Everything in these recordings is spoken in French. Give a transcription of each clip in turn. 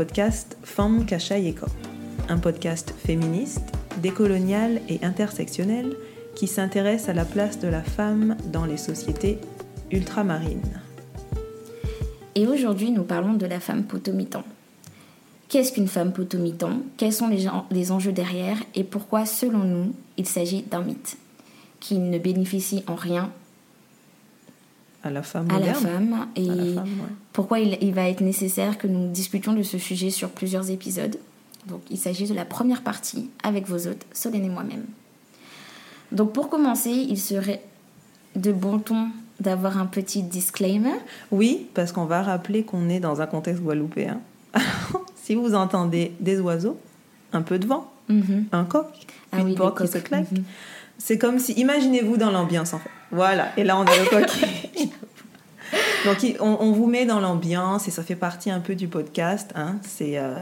Podcast Femme Kachayeko, un podcast féministe, décolonial et intersectionnel qui s'intéresse à la place de la femme dans les sociétés ultramarines. Et aujourd'hui, nous parlons de la femme potomitan. Qu'est-ce qu'une femme potomitan Quels sont les enjeux derrière? Et pourquoi, selon nous, il s'agit d'un mythe qui ne bénéficie en rien à la femme à la moderne. femme et À la femme, ouais. pourquoi il, il va être nécessaire que nous discutions de ce sujet sur plusieurs épisodes. Donc il s'agit de la première partie avec vos hôtes, Solène et moi-même. Donc pour commencer, il serait de bon ton d'avoir un petit disclaimer. Oui, parce qu'on va rappeler qu'on est dans un contexte guadeloupéen. si vous entendez des oiseaux, un peu de vent, Mhm. un coq, Ah une oui, porte qui se claque, Mhm. C'est comme si, imaginez-vous dans l'ambiance en fait. Voilà, et là on a le coq. qui- Donc on, on vous met dans l'ambiance et ça fait partie un peu du podcast. Hein. C'est euh,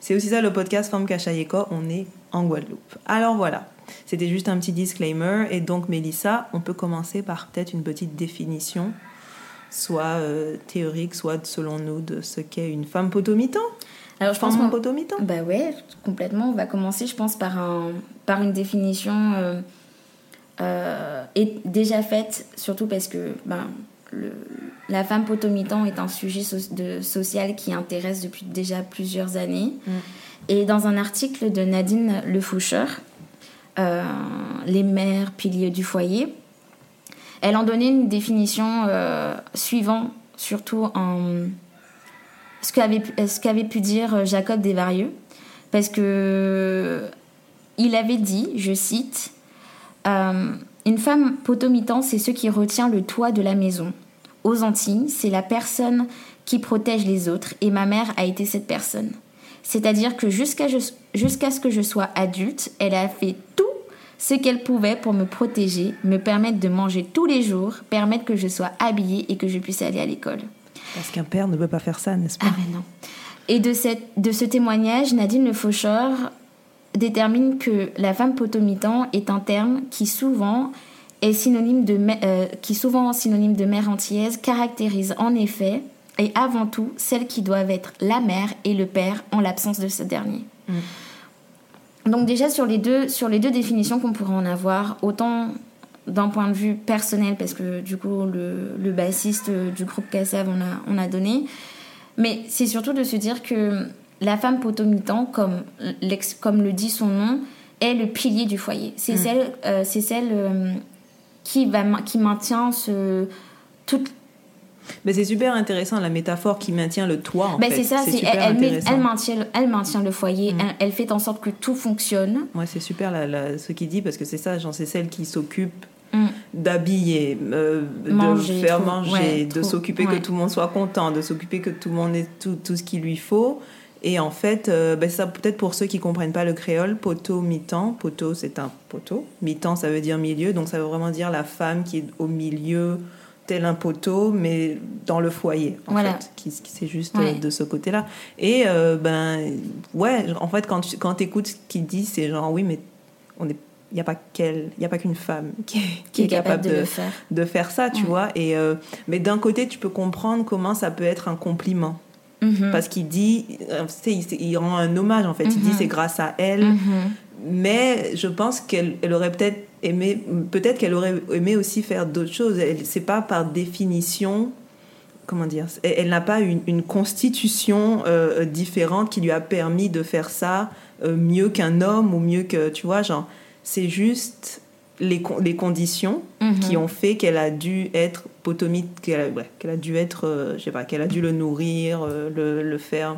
c'est aussi ça le podcast Femme Kachayeko, on est en Guadeloupe. Alors voilà, c'était juste un petit disclaimer. Et donc Mélissa, on peut commencer par peut-être une petite définition, soit euh, théorique, soit selon nous, de ce qu'est une femme potomitan. Alors je pense qu'on. Bah ouais, complètement. On va commencer, je pense, par, un, par une définition euh, euh, et déjà faite, surtout parce que ben, le- la femme potomitan est un sujet so- de, social qui intéresse depuis déjà plusieurs années. Mm. Et dans un article de Nadine Le Faucheur, euh, Les mères piliers du foyer, elle en donnait une définition euh, suivant, surtout en ce qu'avait pu- qu'avait pu dire Jacob Desvarieux, parce que il avait dit, je cite, euh, une femme potomitan, c'est ce qui retient le toit de la maison. Aux Antilles, c'est la personne qui protège les autres, et ma mère a été cette personne. C'est-à-dire que jusqu'à ce que je sois adulte, elle a fait tout ce qu'elle pouvait pour me protéger, me permettre de manger tous les jours, permettre que je sois habillée et que je puisse aller à l'école. Parce qu'un père ne peut pas faire ça, n'est-ce pas? Ah mais non. Et de, cette, de ce témoignage, Nadine Le Faucheur détermine que la femme potomitan est un terme qui souvent est synonyme de, euh, qui souvent synonyme de mère antillaise caractérise en effet et avant tout celles qui doivent être la mère et le père en l'absence de ce dernier. Donc déjà sur les deux, sur les deux définitions qu'on pourrait en avoir, autant d'un point de vue personnel, parce que du coup le, le bassiste du groupe Cassav on a, on a donné, mais c'est surtout de se dire que la femme potomitan, comme, comme le dit son nom, est le pilier du foyer. C'est celle, euh, c'est celle euh, qui, va, qui maintient ce, toute, Mais c'est super intéressant la métaphore qui maintient le toit. En ben c'est ça, c'est, elle, elle, maintient, le- elle maintient le foyer, elle, elle fait en sorte que tout fonctionne. Ouais, c'est super la- la- ce qu'il dit parce que c'est ça, genre, c'est celle qui s'occupe Mm. d'habiller, euh, de faire trop. manger, Ouais, de s'occuper Ouais. que tout le monde soit content, de s'occuper que tout le monde ait tout, tout ce qu'il lui faut. Et en fait, euh, ben ça peut-être pour ceux qui comprennent pas le créole, poteau mi-temps, poteau c'est un poteau, mi-temps ça veut dire milieu, donc ça veut vraiment dire la femme qui est au milieu tel un poteau, mais dans le foyer, en Voilà. fait, qui, qui- c'est juste Ouais. euh, de ce côté-là. Et euh, ben ouais, en fait quand tu quand écoutes ce qu'il dit, c'est genre oui, mais on est il n'y a pas qu'elle, il y a pas qu'une femme qui est, qui est capable, de, faire. de faire ça, tu vois. Et euh, mais d'un côté, tu peux comprendre comment ça peut être un compliment Mhm. parce qu'il dit, euh, il, il rend un hommage en fait. Il dit Mhm. c'est grâce à elle, Mhm. mais je pense qu'elle elle aurait peut-être aimé, peut-être qu'elle aurait aimé aussi faire d'autres choses. Elle, c'est pas par définition. Comment dire Elle, n'a pas une, une constitution euh, différente qui lui a permis de faire ça euh, mieux qu'un homme ou mieux que tu vois genre c'est juste les, les conditions qui ont fait qu'elle a dû être potomite, qu'elle a, ouais, qu'elle a dû être, euh, je sais pas, qu'elle a dû le nourrir, euh, le, le faire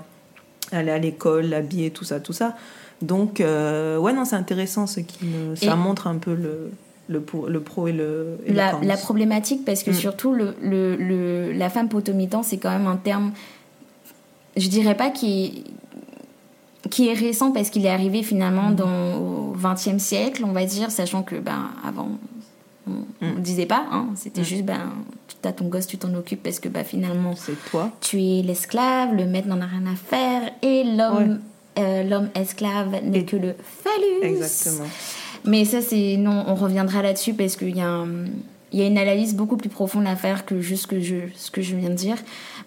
aller à l'école, l'habiller, tout ça, tout ça. Donc, euh, ouais, non, c'est intéressant ce qui me, ça Et- montre un peu le, le, pour- le pro et le, et la, problématique, parce que Mm. surtout, le, le, la femme potomitan, c'est quand même un terme, je dirais pas qui est, qui est récent, parce qu'il est arrivé finalement dans, au XXe siècle, on va dire, sachant que ben, avant, on ne le disait pas, hein, c'était Mm. juste, ben, tu as ton gosse, tu t'en occupes, parce que ben, finalement, C'est toi. tu es l'esclave, le maître n'en a rien à faire, et l'homme euh, l'homme esclave n'est Et- que le phallus. Exactement. Mais ça, c'est. Non, on reviendra là-dessus parce qu'il y a un- Il y a une analyse beaucoup plus profonde à faire que juste que je, ce que je viens de dire.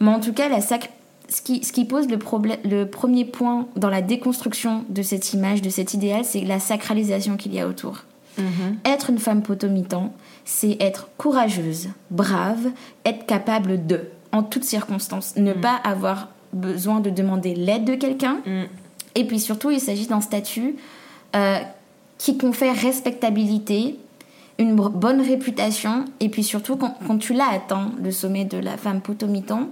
Mais en tout cas, la sac- ce qui, ce qui pose le, problème, le premier point dans la déconstruction de cette image, de cet idéal, c'est la sacralisation qu'il y a autour. Mhm. Être une femme potomitan, c'est être courageuse, brave, être capable de, en toutes circonstances, ne pas avoir besoin de demander l'aide de quelqu'un. Mm. Et puis surtout, il s'agit d'un statut euh, qui confère respectabilité, une bonne réputation, et puis surtout, quand, quand tu l'as atteint, le sommet de la femme potomitan,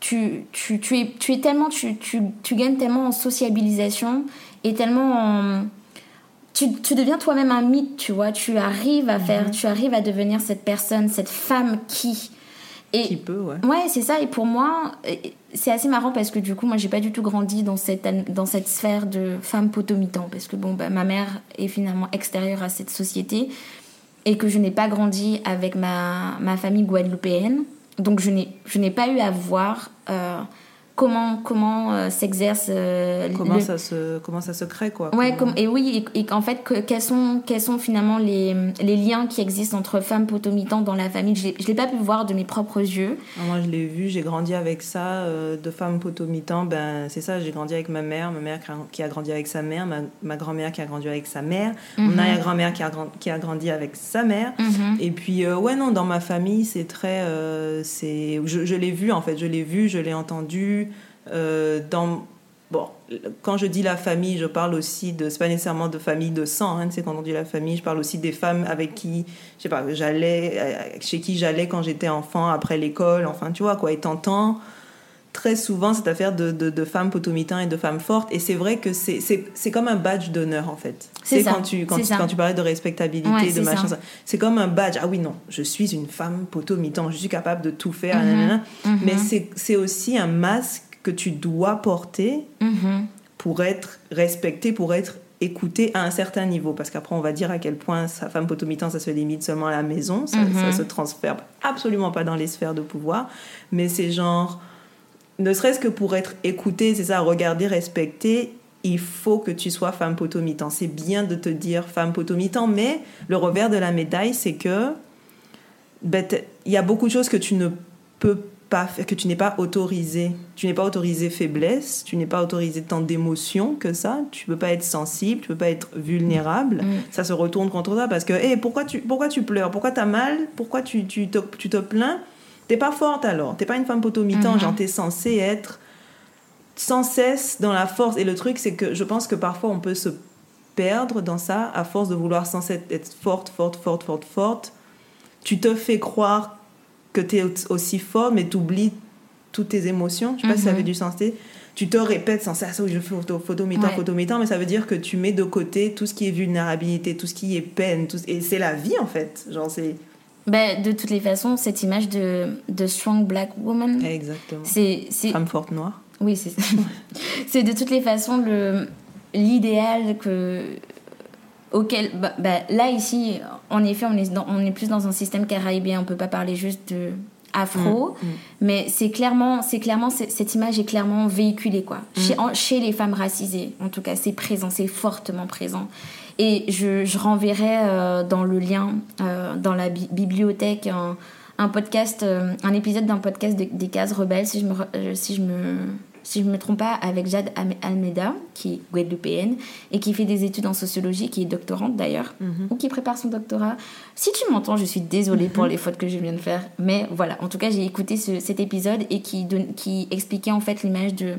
tu, tu, tu, es, tu es tellement, tu, tu, tu gagnes tellement en sociabilisation et tellement en... Tu, tu deviens toi-même un mythe, tu vois. Tu arrives à faire, tu arrives à devenir cette personne, cette femme qui... Et, Qui peut, ouais. Ouais, c'est ça. Et pour moi, euh, c'est assez marrant parce que du coup, moi, j'ai pas du tout grandi dans cette, an- dans cette sphère de femme potomitan. Parce que bon, bah, ma mère est finalement extérieure à cette société et que je n'ai pas grandi avec ma, ma famille guadeloupéenne. Donc, je n'ai, je n'ai pas eu à voir euh, comment, comment euh, s'exerce. euh, Comment, le- ça se, comment ça se crée, quoi. Ouais, Comment- et oui, et, et qu'en fait, que- quels, sont, quels sont finalement les, les liens qui existent entre femmes potomitan dans la famille? Je ne l'ai pas pu voir de mes propres yeux. Ah, Moi, je l'ai vu, j'ai grandi avec ça, euh, de femmes potomitan. Ben, c'est ça, j'ai grandi avec ma mère, ma mère qui a- grandi avec sa mère, ma, ma grand-mère qui a grandi avec sa mère, mon Mhm. arrière-grand-mère qui a, qui a grandi avec sa mère. Mhm. Et puis, ouais, non, dans ma famille, c'est très. c'est je je l'ai vu, en fait, je l'ai vu, je l'ai entendu. Euh, dans. Bon, quand je dis la famille, je parle aussi de. C'est pas nécessairement de famille de sang, hein, sais, quand on dit la famille, je parle aussi des femmes avec qui, je sais pas, j'allais, euh, chez qui j'allais quand j'étais enfant, après l'école, enfin, tu vois, quoi. Et t'entends très souvent cette affaire de, de, de femmes potomitans et de femmes fortes. Et c'est vrai que c'est- c'est c'est comme un badge d'honneur, en fait. C'est ça, quand tu, quand, c'est tu, quand tu parlais de respectabilité, Ouais, de c'est machin, c'est comme un badge. Ah oui, non, je suis une femme potomitan, je suis capable de tout faire. Mhm. nanana. Mhm. Mais c'est- c'est aussi un masque que tu dois porter Mhm. pour être respecté, pour être écouté à un certain niveau. Parce qu'après, on va dire à quel point sa femme potomitan, ça se limite seulement à la maison, ça, Mhm. ça se transfère absolument pas dans les sphères de pouvoir. Mais c'est genre, ne serait-ce que pour être écouté, c'est ça, regardé, respecté, il faut que tu sois femme potomitan. C'est bien de te dire femme potomitan, mais le revers de la médaille, c'est que ben, il y a beaucoup de choses que tu ne peux pas que tu n'es pas autorisé. Tu n'es pas autorisé faiblesse, tu n'es pas autorisé tant d'émotions que ça. Tu peux pas être sensible, tu peux pas être vulnérable. Mm. Ça se retourne contre toi parce que, hé, pourquoi tu, pourquoi tu pleures? Pourquoi tu as mal? Pourquoi tu, tu, te, tu te plains? T'es pas forte alors. T'es pas une femme potomitan. Mhm. Genre, t'es censée être sans cesse dans la force. Et le truc, c'est que je pense que parfois on peut se perdre dans ça à force de vouloir sans cesse être forte, forte, forte, forte, forte. Tu te fais croire que tu es aussi fort, mais tu oublies toutes tes émotions. Je sais pas si ça Mhm. avait du sens. Tu te répètes sans cesse, je fais photo, photomitant, Ouais. photomitant, mais ça veut dire que tu mets de côté tout ce qui est vulnérabilité, tout ce qui est peine, tout... et c'est la vie en fait. Genre, c'est. Ben, de toutes les façons, cette image de, de strong black woman, Exactement. c'est. c'est- Femme forte noire. Oui, c'est c'est de toutes les façons le l'idéal que auquel bah, bah, là ici en effet on est dans- on est plus dans un système caribéen. On peut pas parler juste de afro. Mm, mm. mais c'est clairement c'est clairement cette image est clairement véhiculée quoi. Chez en- chez les femmes racisées en tout cas c'est présent c'est fortement présent. Et je, je renverrai euh, dans le lien euh, dans la bi- bibliothèque un, un podcast euh, un épisode d'un podcast de- des cases rebelles si je me re- si je me si je me trompe pas avec Jade Almeida qui est guadeloupéenne et qui fait des études en sociologie qui est doctorante d'ailleurs Mhm. ou qui prépare son doctorat. Si tu m'entends je suis désolée pour les fautes que je viens de faire mais voilà. En tout cas j'ai écouté ce- cet épisode et qui expliquait en fait l'image de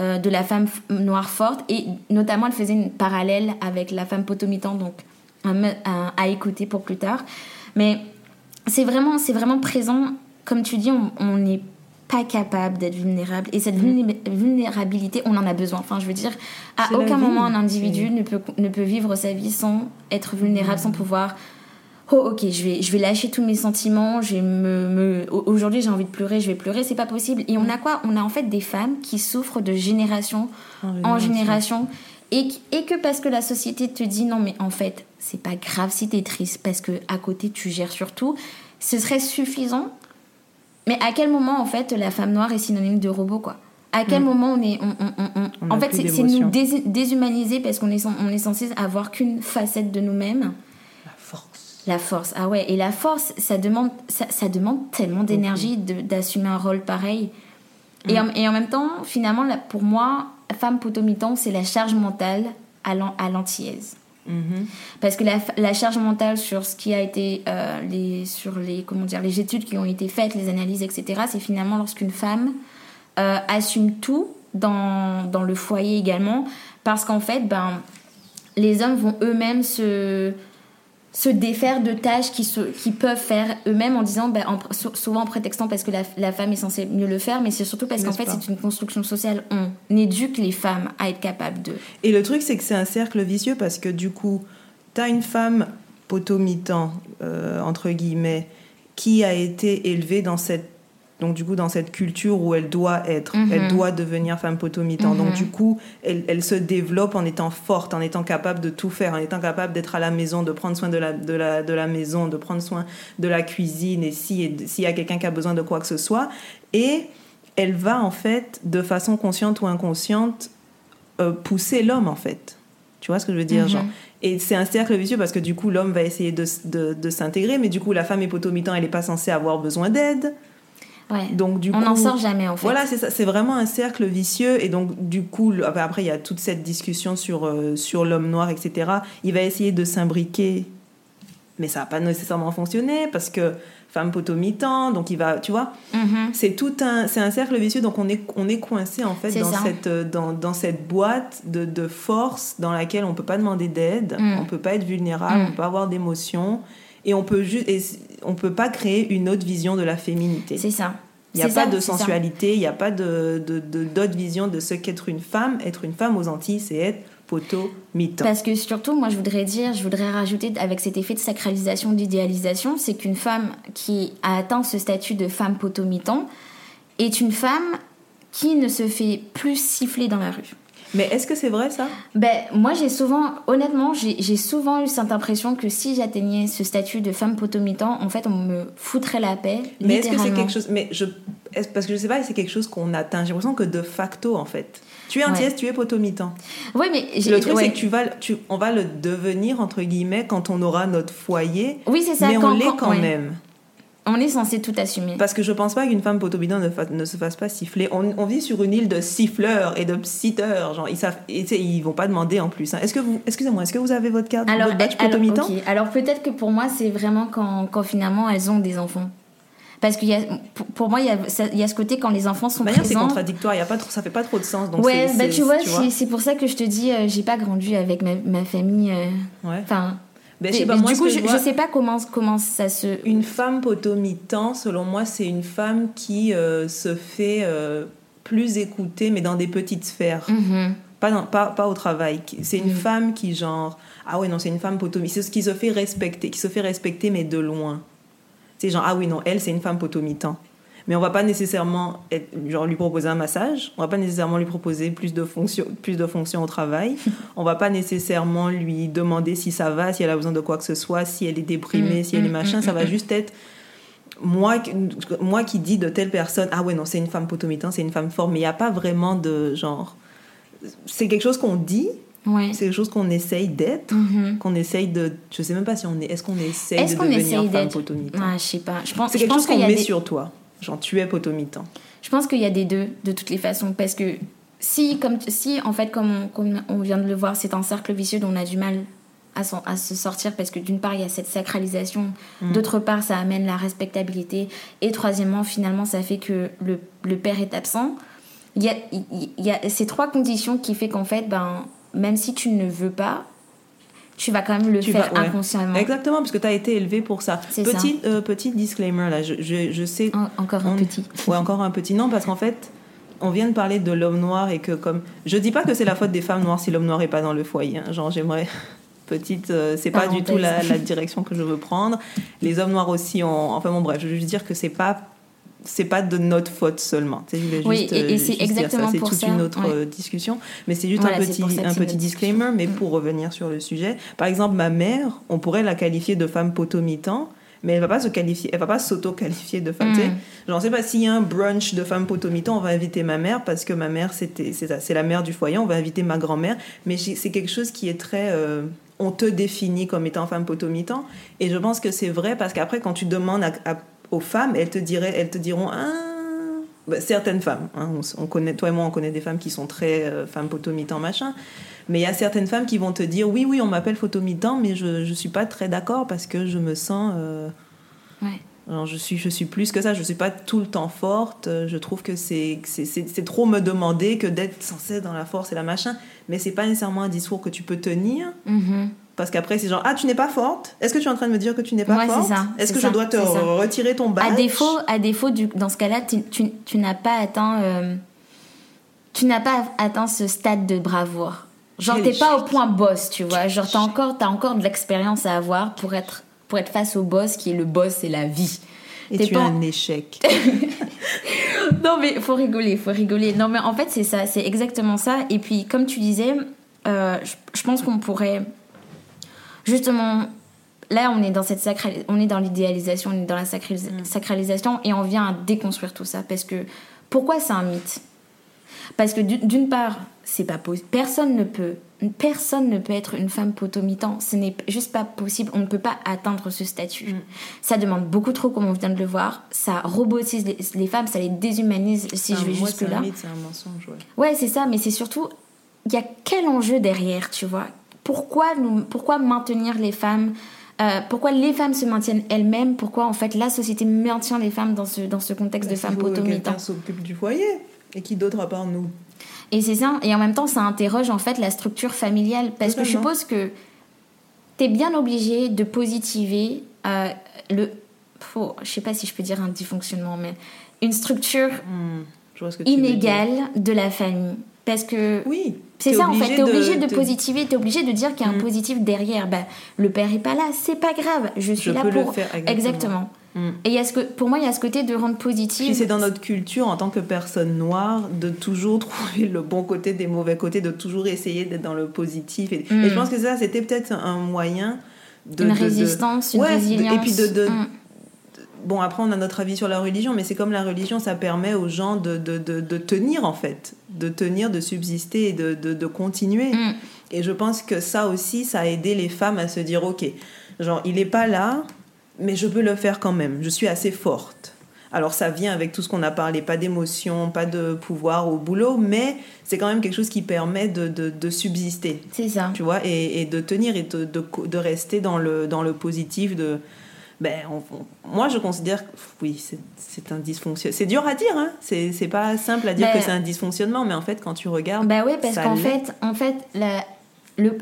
euh, de la femme noire forte et notamment elle faisait une parallèle avec la femme potomitan donc un me- un- à écouter pour plus tard. Mais c'est vraiment c'est vraiment présent. Comme tu dis on on n'est pas capable d'être vulnérable. Et cette vulné- vulnérabilité on en a besoin. Enfin je veux dire à aucun moment un individu ne peut ne peut vivre sa vie sans être vulnérable sans pouvoir oh ok je vais je vais lâcher tous mes sentiments je vais me, me- au- aujourd'hui j'ai envie de pleurer je vais pleurer c'est pas possible. Et on a quoi? On a en fait des femmes qui souffrent de génération en génération. et, et que parce que la société te dit non mais en fait c'est pas grave si t'es triste parce que à côté tu gères surtout ce serait suffisant mais à quel moment en fait la femme noire est synonyme de robot quoi? À quel moment on est on, on- on- on- On en fait c'est c'est nous dés- déshumaniser parce qu'on est on est censé avoir qu'une facette de nous-mêmes. La force. la force, ah ouais, et la force, ça demande, ça, ça demande tellement d'énergie de- d'assumer un rôle pareil. Et, en, et en même temps, finalement, là, pour moi, femme potomitan, c'est la charge mentale à l'an- à l'antillaise. Mhm. Parce que la, charge mentale sur ce qui a été euh, les sur les comment dire les études qui ont été faites, les analyses, etc. C'est finalement lorsqu'une femme euh, assume tout dans, dans le foyer également, parce qu'en fait, ben les hommes vont eux-mêmes se se défaire de tâches qui, se, qui peuvent faire eux-mêmes en disant, en- sou- souvent en prétextant parce que la, la femme est censée mieux le faire, mais c'est surtout parce qu'en fait c'est une construction sociale. On éduque les femmes à être capables de. Et le truc, c'est que c'est un cercle vicieux parce que du coup, tu as une femme potomitan, euh, entre guillemets, qui a été élevée dans cette, donc du coup, dans cette culture où elle doit être, Mhm. elle doit devenir femme potomitan. Donc Mhm. du coup, elle, elle se développe en étant forte, en étant capable de tout faire, en étant capable d'être à la maison, de prendre soin de la, de la, de la maison, de prendre soin de la cuisine, et si- et s'il y a quelqu'un qui a besoin de quoi que ce soit. Et elle va en fait, de façon consciente ou inconsciente, euh, pousser l'homme en fait. Tu vois ce que je veux dire Mhm. genre? Et c'est un cercle vicieux parce que du coup l'homme va essayer de, de s'intégrer, mais du coup la femme est potomitan, elle n'est pas censée avoir besoin d'aide. Ouais. Donc du On n'en sort jamais en fait. voilà, c'est ça, c'est vraiment un cercle vicieux et donc du coup après il y a toute cette discussion sur euh, sur l'homme noir etc. Il va essayer de s'imbriquer, mais ça va pas nécessairement fonctionner parce que femme potomitan, donc il va, tu vois, Mhm. c'est tout un c'est un cercle vicieux donc on est on est coincé en fait dans ça. cette euh, dans, dans cette boîte de, de force dans laquelle on peut pas demander d'aide Mm. on peut pas être vulnérable Mm. on peut pas avoir d'émotions et on peut juste on peut pas créer une autre vision de la féminité C'est ça. il n'y a pas ça, de sensualité il n'y a pas de de- de- d'autre vision de ce qu'être une femme être une femme aux Antilles c'est être potomitan Parce que surtout, moi, je voudrais dire, je voudrais rajouter avec cet effet de sacralisation, d'idéalisation, c'est qu'une femme qui a atteint ce statut de femme potomitan est une femme qui ne se fait plus siffler dans la rue. Mais est-ce que c'est vrai ça? Ben, moi, j'ai souvent, honnêtement, j'ai souvent eu cette impression que si j'atteignais ce statut de femme potomitan, en fait, on me foutrait la paix. mais est-ce que c'est quelque chose mais je parce que je sais pas c'est quelque chose qu'on atteint j'ai l'impression que de facto en fait tu es Ouais. antillaise tu es potomitan Oui, mais Le truc, ouais. c'est que tu vas, tu, on va le devenir, entre guillemets, quand on aura notre foyer. Oui, c'est ça. mais quand- on l'est quand- quand ouais. même. On est censé tout assumer. Parce que je pense pas qu'une femme potomitan ne, fa- ne se fasse pas siffler. On, on vit sur une île de siffleurs et de psiteurs. Genre, ils savent, et, ils vont pas demander en plus. hein. Est-ce que vous, excusez-moi, est-ce que vous avez votre carte, Alors, votre badge alors. Alors, peut-être que pour moi, c'est vraiment quand, quand finalement elles ont des enfants. Parce que pour, pour moi, il y, a, y ce côté quand les enfants sont manière, c'est présents. contradictoire. Y a pas trop, ça fait pas trop de sens. Donc ouais, c'est- bah tu vois, c'est c'est pour ça que je te dis, euh, j'ai pas grandi avec ma, ma famille. euh, Ouais. Ben, je sais pas, moi, du coup, je, sais pas comment, comment ça se. Une femme potomitan, selon moi, c'est une femme qui euh, se fait euh, plus écouter, mais dans des petites sphères. Mhm. Pas, dans- pas, pas au travail. C'est une Mm. femme qui, genre, ah ouais, non, c'est une femme potomitan. C'est ce qui se fait respecter, qui se fait respecter, mais de loin. C'est genre, ah oui, non, elle, c'est une femme potomitan. Mais on va pas nécessairement être- genre, lui proposer un massage, on va pas nécessairement lui proposer plus de fonctions, plus de fonctions au travail, on va pas nécessairement lui demander si ça va, si elle a besoin de quoi que ce soit, si elle est déprimée, Mm, si elle est mm, machin, mm, ça va juste être moi, qui- moi qui dis de telle personne, ah ouais, non, c'est une femme potomitan, c'est une femme forte, mais il n'y a pas vraiment de genre. C'est quelque chose qu'on dit, Ouais. c'est quelque chose qu'on essaye d'être, Mhm. qu'on essaye de. Je sais même pas si on est. Est-ce qu'on essaye Est-ce de devenir femme potomitan Ah, je sais pas. Je pense, C'est quelque pense chose qu'on met des- sur toi. Genre, tu es potomitan. Je pense qu'il y a des deux, de toutes les façons. Parce que si, comme, si en fait, comme on, comme on vient de le voir, c'est un cercle vicieux dont on a du mal à, s'en- à se sortir, parce que d'une part, il y a cette sacralisation, Mm. d'autre part, ça amène la respectabilité, et troisièmement, finalement, ça fait que le, le père est absent. Il y a, il y a ces trois conditions qui fait qu'en fait, ben, même si tu ne veux pas, tu vas quand même le Tu faire vas- ouais. inconsciemment. Exactement, parce que tu as été élevé pour ça. Petit, euh, petit disclaimer, là, je, je, je sais. En- encore un petit. Ouais, encore un petit. Non, parce qu'en fait, on vient de parler de l'homme noir et que, comme. Je dis pas que c'est la faute des femmes noires si l'homme noir est pas dans le foyer. hein. Genre, j'aimerais. Petite, euh, c'est pas du tout la direction que je veux prendre. Les hommes noirs aussi ont. Enfin bon, bref, je veux juste dire que c'est pas. C'est pas de notre faute seulement. Je voulais Oui, juste, et- et euh, c'est dire ça. exactement C'est toute ça, une autre ouais. euh, discussion. Mais c'est juste Voilà, un petit, un petit disclaimer. Mais Mm. pour revenir sur le sujet, par exemple, ma mère, on pourrait la qualifier de femme potomitan, mais elle va pas se qualifier, elle va pas s'auto-qualifier de femme. Mm. sais. Genre, sais pas s'il y a un brunch de femmes potomitan, on va inviter ma mère parce que ma mère, c'était, c'est ça, c'est la mère du foyer. On va inviter ma grand-mère, mais c'est quelque chose qui est très. euh, on te définit comme étant femme potomitan, et je pense que c'est vrai parce qu'après, quand tu demandes à- à- aux femmes, elles te diraient, elles te diront, ah, bah, certaines femmes, hein, on, connaît, toi et moi, on connaît des femmes qui sont très euh, femmes photomitan, machin. Mais il y a certaines femmes qui vont te dire oui, oui, on m'appelle photomitan, mais je ne suis pas très d'accord parce que je me sens. Euh, ouais. Alors je suis, je suis plus que ça, je ne suis pas tout le temps forte. Je trouve que c'est trop me demander que d'être censée dans la force et la machin. Mais c'est pas nécessairement un discours que tu peux tenir. Mm-hmm. Parce qu'après, c'est genre, ah, tu n'es pas forte Est-ce que tu es en train de me dire que tu n'es pas ouais, forte? Est-ce que je dois te retirer ton badge? À défaut, à défaut du, dans ce cas-là, tu, tu, n'as pas atteint... Euh, tu n'as pas atteint ce stade de bravoure. Genre, t'es pas au point boss, tu vois. Genre, t'as encore, as encore de l'expérience à avoir pour être, pour être face au boss qui est le boss, c'est la vie. Et tu pas... un échec. non, mais faut rigoler, faut rigoler. Non, mais en fait, c'est ça, c'est exactement ça. Et puis, comme tu disais, euh, je pense qu'on pourrait justement, là, on est dans cette on est dans l'idéalisation, on est dans la mm. sacralisation, et on vient à déconstruire tout ça. Parce que pourquoi c'est un mythe? Parce que d'une part, c'est pas possible. Personne ne peut, personne ne peut être une femme potomitan. Ce n'est juste pas possible. On ne peut pas atteindre ce statut. Mm. Ça demande beaucoup trop, comme on vient de le voir. Ça robotise les, femmes, ça les déshumanise. Si je vais jusque là. C'est un mensonge. Ouais, ouais c'est ça. Mais c'est surtout, il y a quel enjeu derrière, tu vois? Pourquoi, nous, pourquoi maintenir les femmes euh, pourquoi les femmes se maintiennent elles-mêmes Pourquoi en fait la société maintient les femmes dans ce, dans ce contexte de femmes potomitantes Quelqu'un s'occupe du foyer et qui d'autre à part nous? Et c'est ça. Et en même temps, ça interroge en fait la structure familiale parce que je suppose que tu es bien obligé de positiver euh, le. Faut, je sais pas si je peux dire un dysfonctionnement, mais une structure hmm, inégale de la famille. Parce que. Oui. C'est ça en fait, t'es obligé de, positiver, t'es obligé de dire qu'il y a un mm. positif derrière. Bah, le père est pas là, c'est pas grave, je suis là pour. faire, exactement. Mm. Et y a ce que, pour moi, il y a ce côté de rendre positif. c'est dans notre culture, en tant que personne noire, de toujours trouver le bon côté des mauvais côtés, de toujours essayer d'être dans le positif. Et, je mm. pense que ça, c'était peut-être un moyen de. Une résistance, une résilience. Et puis de bon, après, on a notre avis sur la religion, mais c'est comme la religion, ça permet aux gens de, de, de, tenir, en fait, de tenir, de subsister et de, continuer. Mm. Et je pense que ça aussi, ça a aidé les femmes à se dire, ok, genre, il n'est pas là, mais je peux le faire quand même, je suis assez forte. Alors ça vient avec tout ce qu'on a parlé, pas d'émotion, pas de pouvoir au boulot, mais c'est quand même quelque chose qui permet de, de, subsister. C'est ça. Tu vois, et, et, de tenir et de, de, rester dans le, dans le positif, de, ben, moi je considère que oui, c'est un dysfonctionnement. C'est dur à dire, hein c'est pas simple à dire que ben, c'est un dysfonctionnement, mais en fait, quand tu regardes. Bah oui, parce qu'en fait, en fait la, le,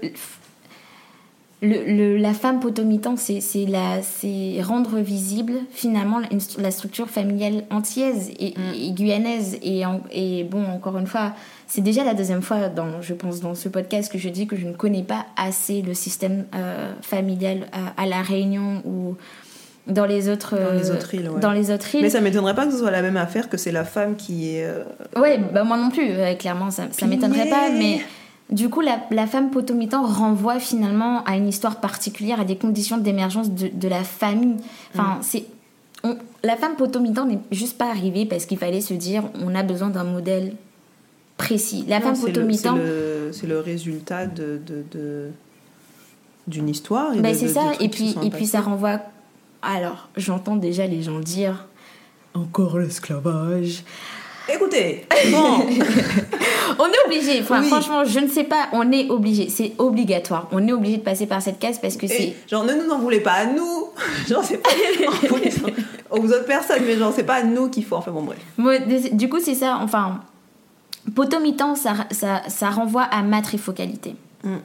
le, la femme potomitan, c'est rendre visible finalement la structure familiale antillaise et, mm. guyanaise. Et, et, bon, encore une fois, c'est déjà la deuxième fois, dans, je pense, dans ce podcast que je dis que je ne connais pas assez le système euh, familial à, à, La Réunion ou dans les autres dans les autres îles, dans les autres îles. mais ça m'étonnerait pas que ce soit la même affaire que c'est la femme qui est euh... ouais bah moi non plus clairement ça, ça m'étonnerait pas mais du coup la, la femme potomitan renvoie finalement à une histoire particulière à des conditions d'émergence de, de, la famille. Enfin mm. c'est la femme potomitan n'est juste pas arrivée parce qu'il fallait se dire on a besoin d'un modèle précis. La femme potomitan c'est le, le, résultat de, d'une histoire bah, c'est ça et puis et puis ça renvoie alors, j'entends déjà les gens dire Encore l'esclavage. Écoutez, bon. on est obligé. Franchement, je ne sais pas. On est obligé. C'est obligatoire. On est obligé de passer par cette case parce que c'est. Genre, ne nous en voulez pas à nous. Genre, c'est pas aux autres personnes, mais genre, c'est pas à nous qu'il faut. Enfin, bon, bref. Du coup, c'est ça. Enfin, potomitan, ça, ça, ça renvoie à matrifocalité. Mm.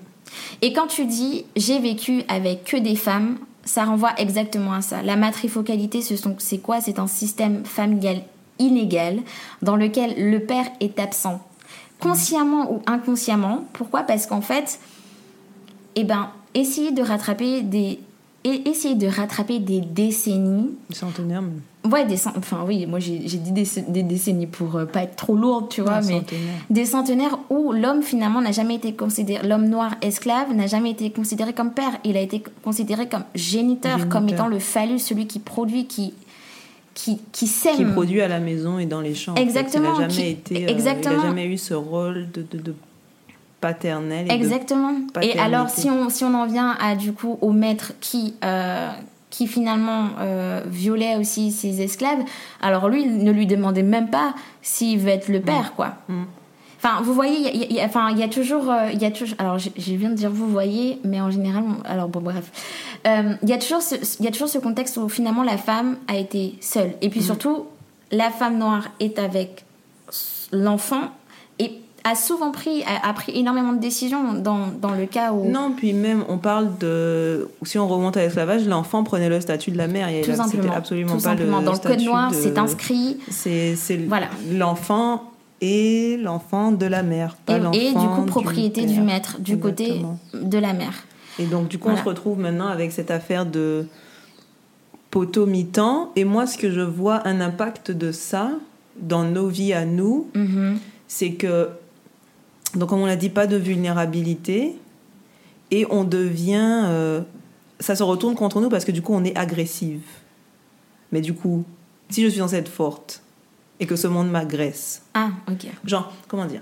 Et quand tu dis j'ai vécu avec que des femmes, ça renvoie exactement à ça. La matrifocalité, c'est quoi? C'est un système familial inégal dans lequel le père est absent, consciemment ou inconsciemment. Pourquoi? Parce qu'en fait, eh ben, essayer de rattraper des essayer de rattraper des décennies. Centenaires même. Ouais, des enfin oui, moi j'ai dit des, décennies pour euh, pas être trop lourde, tu vois, mais des centenaires où l'homme finalement n'a jamais été considéré, l'homme noir esclave n'a jamais été considéré comme père, il a été considéré comme géniteur, comme étant le phallus, celui qui produit, qui qui, qui sème. Qui produit à la maison et dans les champs. Exactement. Il n'a jamais, été, exactement. Euh, il a jamais eu ce rôle de, de, de paternel. Exactement. Et alors, si on, si on en vient à, du coup, au maître qui, euh, qui finalement euh, violait aussi ses esclaves, alors lui, il ne lui demandait même pas s'il veut être le père, quoi. Mm. Enfin, vous voyez, il y, a- il y a- enfin, il y a toujours, il y a toujours. Alors, je, je viens de dire vous voyez, mais en général, alors bon, bref, Euh, il y a toujours, ce, il y a toujours ce contexte où finalement la femme a été seule, et puis surtout, la femme noire est avec l'enfant a souvent pris, a, a pris énormément de décisions dans, dans le cas où. Non, puis même, on parle de. Si on remonte à l'esclavage, l'enfant prenait le statut de la mère. Il Tout simplement. absolument Tout pas simplement. le Dans le code noir, de- c'est inscrit. C'est Voilà. l'enfant et l'enfant de la mère. Pas Et, et du coup, propriété du maître, du Exactement. côté de la mère. Et donc, du coup, on se retrouve maintenant avec cette affaire de poteau mi-temps. Et moi, ce que je vois un impact de ça dans nos vies à nous, Mhm. c'est que, donc comme on l'a dit, pas de vulnérabilité. Et on devient. euh, ça se retourne contre nous parce que du coup, on est agressive. Mais du coup, si je suis censée être forte et que ce monde m'agresse, Ah, ok. genre, comment dire?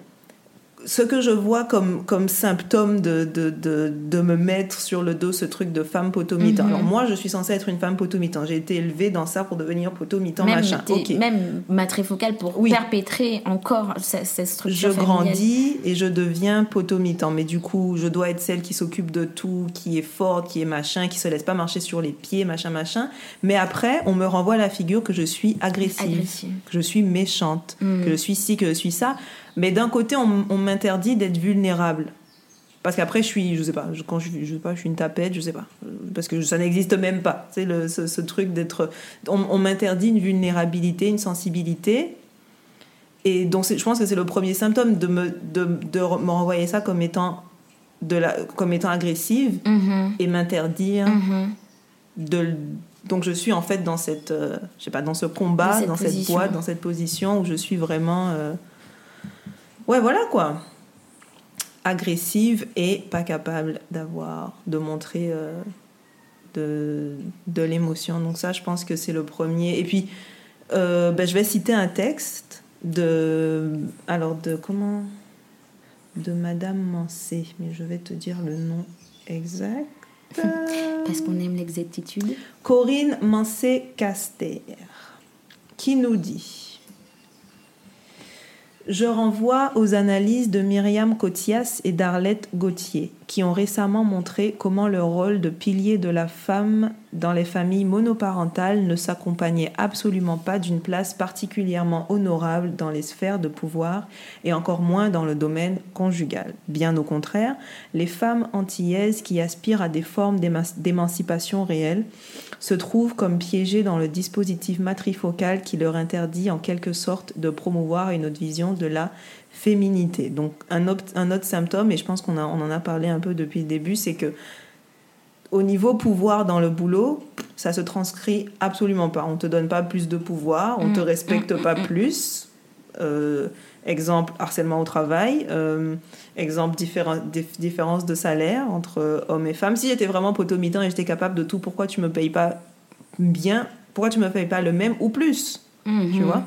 Ce que je vois comme, comme symptôme de, de, de, de me mettre sur le dos ce truc de femme potomitan. Mhm. Alors, moi, je suis censée être une femme potomitan. J'ai été élevée dans ça pour devenir potomitan, Même, machin. t'es- Ok. même matrifocale pour Oui. perpétrer encore cette, cette Je structure familiale. grandis et je deviens potomitan. Mais du coup, je dois être celle qui s'occupe de tout, qui est forte, qui est machin, qui se laisse pas marcher sur les pieds, machin, machin. Mais après, on me renvoie la figure que je suis agressive. Agressive. que je suis méchante, Mm. que je suis ci, que je suis ça. Mais d'un côté, on, on m'interdit d'être vulnérable. Parce qu'après, je suis, je sais pas, je- quand je, je sais pas, je suis une tapette, je sais pas. Parce que ça n'existe même pas. Sais, le, ce, ce truc d'être. On, on m'interdit une vulnérabilité, une sensibilité. Et donc, c'est- je pense que c'est le premier symptôme de me, de, de me renvoyer ça comme étant, de la, comme étant agressive Mhm. et m'interdire Mhm. de donc je suis en fait dans cette euh, je sais pas dans ce combat Dans cette dans cette boîte dans cette position où je suis vraiment euh, ouais voilà quoi. Agressive et pas capable d'avoir de montrer euh, de, de l'émotion. Donc ça je pense que c'est le premier. Et puis euh, ben, je vais citer un texte de alors de comment? De Madame Mansé mais je vais te dire le nom exact. Parce qu'on aime l'exactitude. Corinne Mancé-Caster, qui nous dit Je renvoie aux analyses de Myriam Cotias et d'Arlette Gauthier, qui ont récemment montré comment le rôle de pilier de la femme dans les familles monoparentales ne s'accompagnait absolument pas d'une place particulièrement honorable dans les sphères de pouvoir et encore moins dans le domaine conjugal. Bien au contraire, les femmes antillaises qui aspirent à des formes d'éma- d'émancipation réelle se trouvent comme piégées dans le dispositif matrifocal qui leur interdit en quelque sorte de promouvoir une autre vision de la féminité. Donc un autre, un autre symptôme, et je pense qu'on a- on en a parlé un peu depuis le début, c'est que au niveau pouvoir dans le boulot, ça se transcrit absolument pas. On te donne pas plus de pouvoir, on te Mm, respecte pas mm, plus. Euh, exemple, harcèlement au travail. Euh, exemple, dif- différence de salaire entre hommes et femmes. Si j'étais vraiment potomitan et j'étais capable de tout, pourquoi tu me payes pas bien? Pourquoi tu me payes pas le même ou plus? Mhm. tu vois?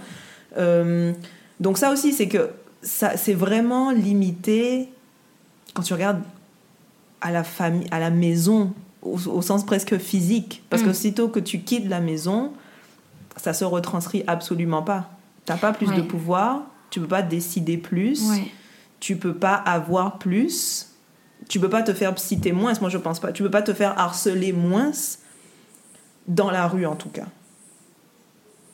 Euh, donc ça aussi, c'est que ça, c'est vraiment limité quand tu regardes à la famille, à la maison, au, au sens presque physique, parce que Mm. aussitôt que tu quittes la maison, ça se retranscrit absolument pas. T'as pas plus de pouvoir, tu peux pas décider plus, Ouais. tu peux pas avoir plus, tu peux pas te faire citer moins. Moi, je pense pas. Tu peux pas te faire harceler moins dans la rue, en tout cas.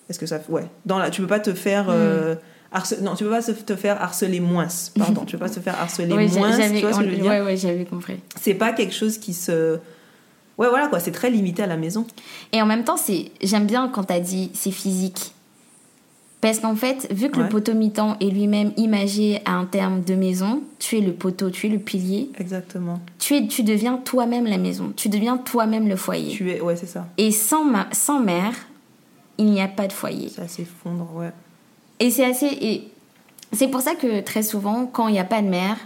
Est-ce que ça ouais dans la tu peux pas te faire euh, harce- non tu peux pas te faire harceler moins pardon tu peux pas te faire harceler Ouais, moins j'avais tu vois ce que je veux dire? ouais, ouais, j'avais compris. c'est pas quelque chose qui se ouais voilà quoi c'est très limité à la maison Et en même temps, c'est j'aime bien quand t'as dit c'est physique. Parce qu'en fait, vu que Ouais. le poteau mi-temps est lui-même imagé à un terme de maison, tu es le poteau, tu es le pilier, exactement tu, es, tu deviens toi-même la maison, tu deviens toi-même le foyer. tu es ouais c'est ça Et sans, ma- sans mère, il n'y a pas de foyer. ça s'effondre ouais Et c'est assez. Et c'est pour ça que très souvent, quand il n'y a pas de mère,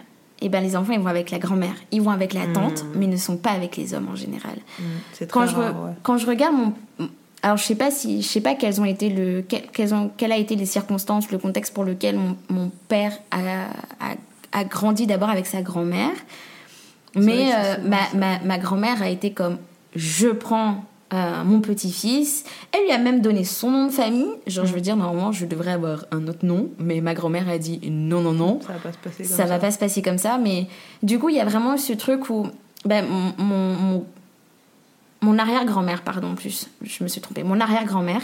eh ben, les enfants ils vont avec la grand-mère, ils vont avec la tante, mais ils ne sont pas avec les hommes en général. Mm, c'est très Quand je, re- rare, ouais. quand je regarde mon. Alors, je sais pas si, je sais pas quelles ont été le, quelles, ont, quelles a été les circonstances, le contexte pour lequel mon, mon père a, a, a grandi d'abord avec sa grand-mère. Mais euh, ma, ma, ma grand-mère a été comme je prends euh, mon petit-fils. Elle lui a même donné son nom de famille. Genre, je veux dire, normalement, je devrais avoir un autre nom, mais ma grand-mère a dit non, non, non. Ça va pas se passer comme ça, ça. va pas se passer comme ça. Mais du coup, il y a vraiment ce truc où ben, mon, mon, arrière-grand-mère, pardon, plus, je me suis trompée, mon arrière-grand-mère,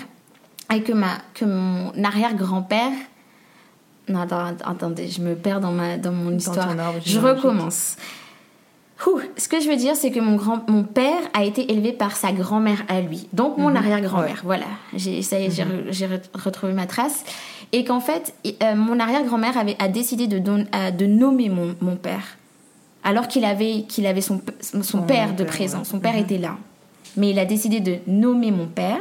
et que, ma, que mon arrière-grand-père. Non, attendez, je me perds dans, ma, dans mon histoire. arbre je recommence. Ouh, ce que je veux dire, c'est que mon, grand, mon père a été élevé par sa grand-mère à lui, donc mon arrière-grand-mère. Voilà, j'ai, ça y est, j'ai, re- retrouvé ma trace. Et qu'en fait, euh, mon arrière-grand-mère avait, a décidé de, don- euh, de nommer mon, mon père, alors qu'il avait, qu'il avait son, p- son, Son père de présent. Son père était là. Mais il a décidé de nommer mon père.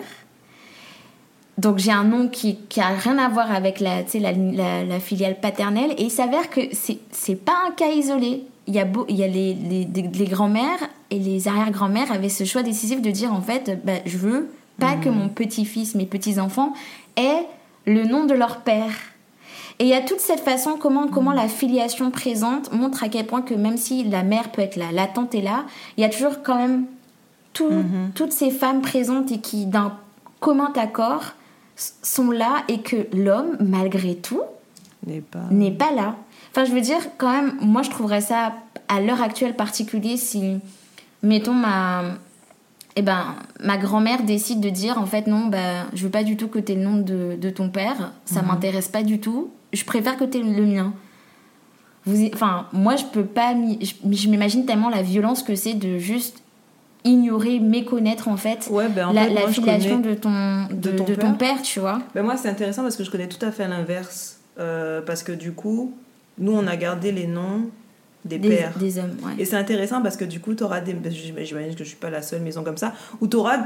Donc j'ai un nom qui, qui a rien à voir avec la, tu sais, la, la, la filiale paternelle. Et il s'avère que c'est, c'est pas un cas isolé. Il y a, beau, il y a les, les, les grands-mères et les arrière-grands-mères avaient ce choix décisif de dire en fait, bah, je veux pas que mon petit-fils, mes petits-enfants aient le nom de leur père. Et il y a toute cette façon, comment, comment la filiation présente montre à quel point que même si la mère peut être là, la tante est là, il y a toujours quand même tout- toutes ces femmes présentes et qui, d'un commun accord, sont là et que l'homme, malgré tout, N'est pas. n'est pas là. Enfin, je veux dire, quand même, moi, je trouverais ça, à l'heure actuelle particulier, si, mettons, ma, eh ben, ma grand-mère décide de dire, en fait, non, bah, je veux pas du tout que t'aies le nom de, de ton père, ça m'intéresse pas du tout, je préfère que t'aies le mien. Vous, enfin, moi, je peux pas, je, je m'imagine tellement la violence que c'est de juste ignorer, méconnaître, en fait, Ouais, ben en la, fait, la moi, je filiation de ton, de, de ton de ton père. père, tu vois. Ben moi, c'est intéressant parce que je connais tout à fait l'inverse. Euh, parce que du coup, nous, on a gardé les noms des, Des, pères. des hommes, ouais. Et c'est intéressant parce que du coup, tu auras des. j'im- J'imagine que je suis pas la seule maison comme ça, où tu auras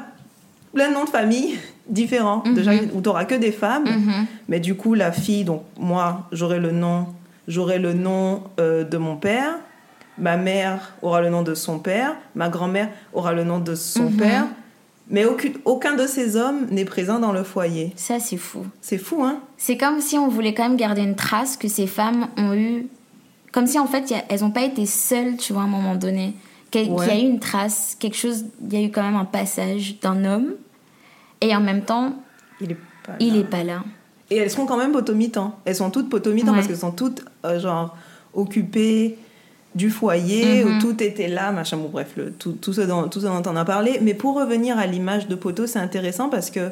plein de noms de famille différents. de Mhm. chaque- où tu auras que des femmes. Mhm. Mais du coup, la fille, donc moi, j'aurai le nom, j'aurai le nom euh, de mon père. Ma mère aura le nom de son père. Ma grand-mère aura le nom de son Mhm. père. Mais aucun, aucun de ces hommes n'est présent dans le foyer. Ça, c'est fou. C'est fou, hein C'est comme si on voulait quand même garder une trace que ces femmes ont eu. Comme si en fait, a- elles n'ont pas été seules, tu vois, à un moment donné. Qu'il Ouais. y a eu une trace, quelque chose, il y a eu quand même un passage d'un homme. Et en même temps, Il est pas il là. n'est pas là. Et elles seront quand même potomitans. Elles sont toutes potomitans Ouais. parce qu'elles sont toutes, euh, genre, occupées du foyer, Mhm. où tout était là, machin. Bon, bref, le, tout, tout, ce dont, tout ce dont on a parlé. Mais pour revenir à l'image de poteau, c'est intéressant parce que